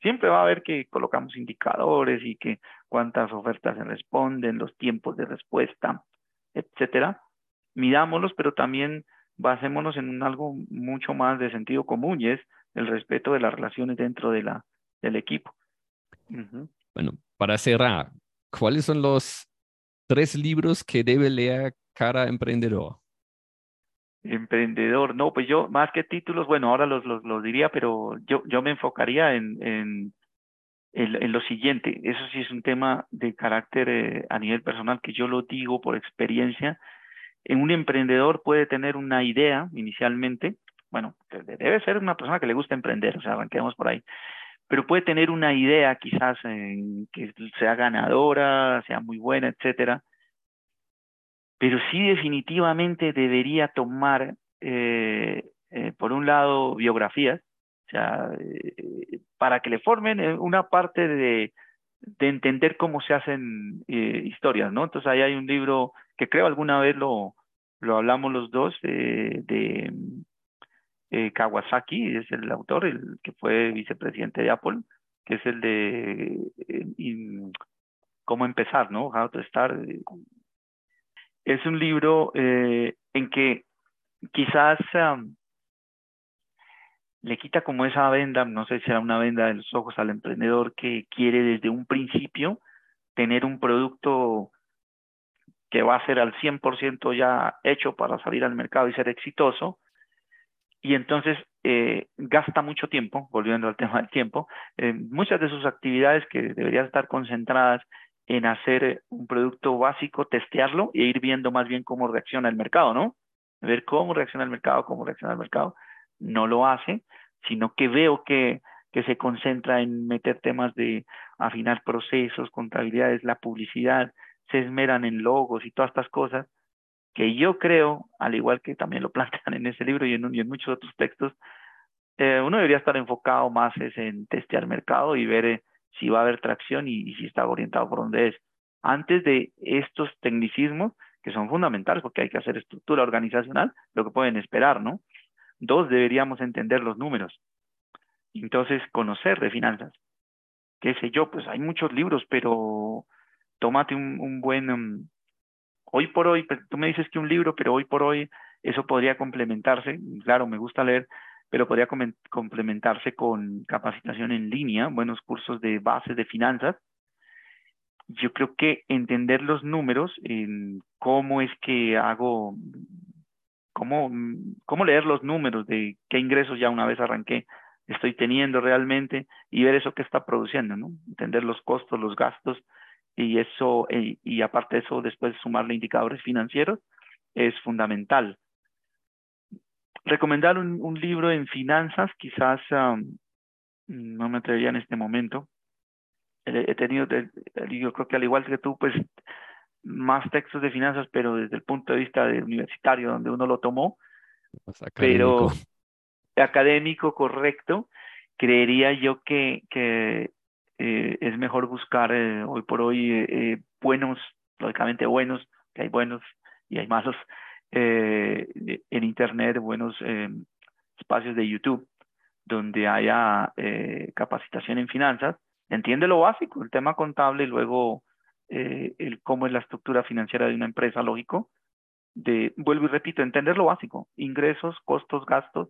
siempre va a haber que colocamos indicadores y que cuántas ofertas se responden, los tiempos de respuesta, etcétera. Midámoslos, pero también basémonos en algo mucho más de sentido común y es el respeto de las relaciones dentro de la, del equipo. Bueno, para cerrar, ¿cuáles son los tres libros que debe leer cada emprendedor? Emprendedor, no, pues yo más que títulos, bueno, ahora los, los, diría, pero yo, yo me enfocaría en, en, en, lo siguiente. Eso sí es un tema de carácter eh, a nivel personal que yo lo digo por experiencia un emprendedor puede tener una idea inicialmente, bueno, debe ser una persona que le gusta emprender, o sea, arranquemos por ahí, pero puede tener una idea quizás que sea ganadora, sea muy buena, etcétera, pero sí definitivamente debería tomar, eh, eh, por un lado, biografías, o sea, eh, para que le formen una parte de, de entender cómo se hacen historias, ¿no? Entonces ahí hay un libro que creo alguna vez lo, lo hablamos los dos de, Kawasaki, es el autor, el que fue vicepresidente de Apple, que es el de cómo empezar, ¿no? How to Start. Es un libro eh, en que quizás le quita como esa venda, no sé si será una venda de los ojos al emprendedor que quiere desde un principio tener un producto que va a ser al 100% ya hecho para salir al mercado y ser exitoso. Y entonces eh, gasta mucho tiempo, volviendo al tema del tiempo, muchas de sus actividades que deberían estar concentradas en hacer un producto básico, testearlo e ir viendo más bien cómo reacciona el mercado, ¿no? Ver cómo reacciona el mercado, cómo reacciona el mercado. No lo hace sino que veo que, que se concentra en meter temas de afinar procesos, contabilidades, la publicidad, se esmeran en logos y todas estas cosas, que yo creo, al igual que también lo plantean en ese libro y en, y en muchos otros textos, eh, uno debería estar enfocado más es en testear mercado y ver eh, si va a haber tracción y, si está orientado por dónde es. Antes de estos tecnicismos, que son fundamentales porque hay que hacer estructura organizacional, lo que pueden esperar, ¿no? Dos, deberíamos entender los números. Entonces, conocer de finanzas. Qué sé yo, pues hay muchos libros, pero tómate un, buen... Um, hoy por hoy, pues, tú me dices que un libro, pero hoy por hoy eso podría complementarse. Claro, me gusta leer, pero podría complementarse con capacitación en línea, buenos cursos de bases de finanzas. Yo creo que entender los números, en cómo es que hago, cómo, cómo leer los números de qué ingresos ya una vez arranqué estoy teniendo realmente y ver eso que está produciendo, ¿no? Entender los costos, los gastos y eso, y, y aparte de eso, después sumarle indicadores financieros es fundamental recomendar un, libro en finanzas, quizás no me atrevería en este momento. He, tenido, yo creo que al igual que tú, pues más textos de finanzas, pero desde el punto de vista de universitario, donde uno lo tomó, pero académico correcto, creería yo que, que eh, es mejor buscar eh, hoy por hoy eh, buenos, lógicamente buenos, que hay buenos y hay malos, eh, en Internet, buenos eh, espacios de YouTube donde haya eh, capacitación en finanzas, entiende lo básico, el tema contable y luego el cómo es la estructura financiera de una empresa, lógico, de, vuelvo y repito, entender lo básico, ingresos, costos, gastos,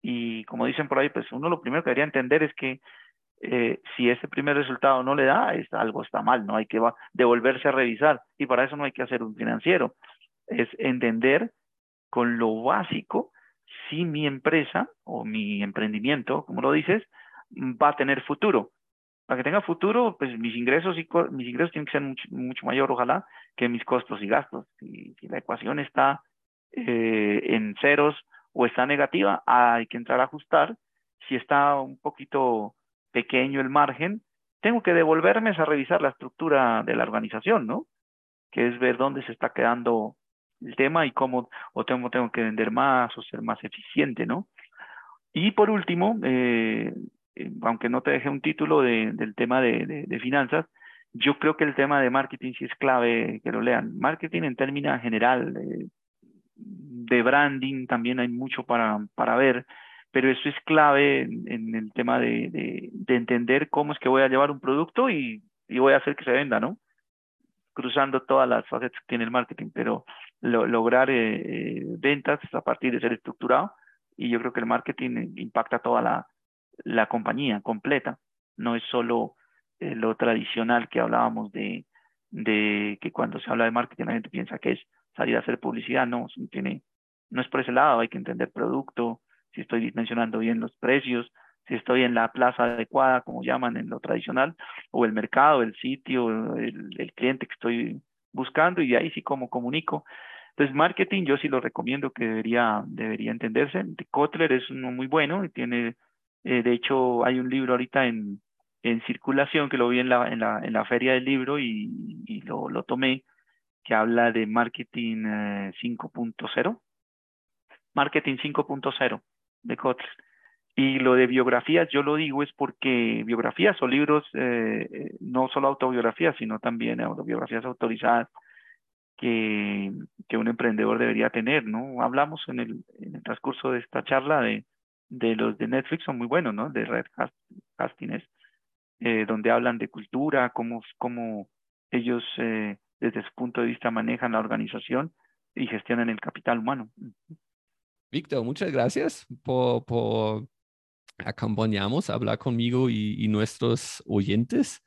y como dicen por ahí, pues uno lo primero que debería entender es que si ese primer resultado no le da, es, algo está mal, no hay que devolverse a revisar, y para eso no hay que hacer un financiero, es entender con lo básico si mi empresa o mi emprendimiento, como lo dices, va a tener futuro. Para que tenga futuro, pues mis ingresos y mis ingresos tienen que ser mucho, mucho mayor, ojalá, que mis costos y gastos. Si, la ecuación está eh, en ceros o está negativa, hay que entrar a ajustar. Si está un poquito pequeño el margen, tengo que devolverme a revisar la estructura de la organización, ¿no? Que es ver dónde se está quedando el tema y cómo o tengo, tengo que vender más o ser más eficiente, ¿no? Y por último, eh, eh, aunque no te deje un título de, del tema de, de, finanzas, yo creo que el tema de marketing sí es clave que lo lean. Marketing en términos general, de branding también hay mucho para, para ver, pero eso es clave en, el tema de, de, entender cómo es que voy a llevar un producto y, y voy a hacer que se venda, ¿no? Cruzando todas las facetas que tiene el marketing, pero lograr eh, eh, ventas a partir de ser estructurado y yo creo que el marketing impacta toda la, la compañía completa, no es solo eh, lo tradicional que hablábamos de, de que cuando se habla de marketing la gente piensa que es salir a hacer publicidad, no, tiene, no es por ese lado, hay que entender producto, si estoy dimensionando bien los precios, si estoy en la plaza adecuada, como llaman en lo tradicional, o el mercado, el sitio, el, el cliente que estoy buscando y de ahí sí como comunico. Entonces, marketing yo sí lo recomiendo que debería, debería entenderse. Kotler es uno muy bueno y tiene, eh, de hecho, hay un libro ahorita en, en circulación que lo vi en la, en la, en la feria del libro y, y lo, lo, tomé, que habla de marketing 5.0. Eh, marketing 5.0 de Kotler. Y lo de biografías, yo lo digo es porque biografías o libros, eh, eh, no solo autobiografías, sino también autobiografías autorizadas que, que, un emprendedor debería tener, ¿no? Hablamos en el, en el transcurso de esta charla de, de, los de Netflix, son muy buenos, ¿no? De Red Hastings, eh, donde hablan de cultura, cómo, cómo ellos desde su punto de vista manejan la organización y gestionan el capital humano. Víctor, muchas gracias por acompañamos a hablar conmigo y, nuestros oyentes.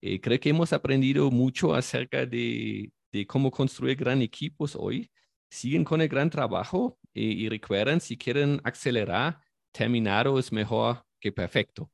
Eh, creo que hemos aprendido mucho acerca de, cómo construir gran equipos hoy. Siguen con el gran trabajo eh, y recuerden, si quieren acelerar, terminado es mejor que perfecto.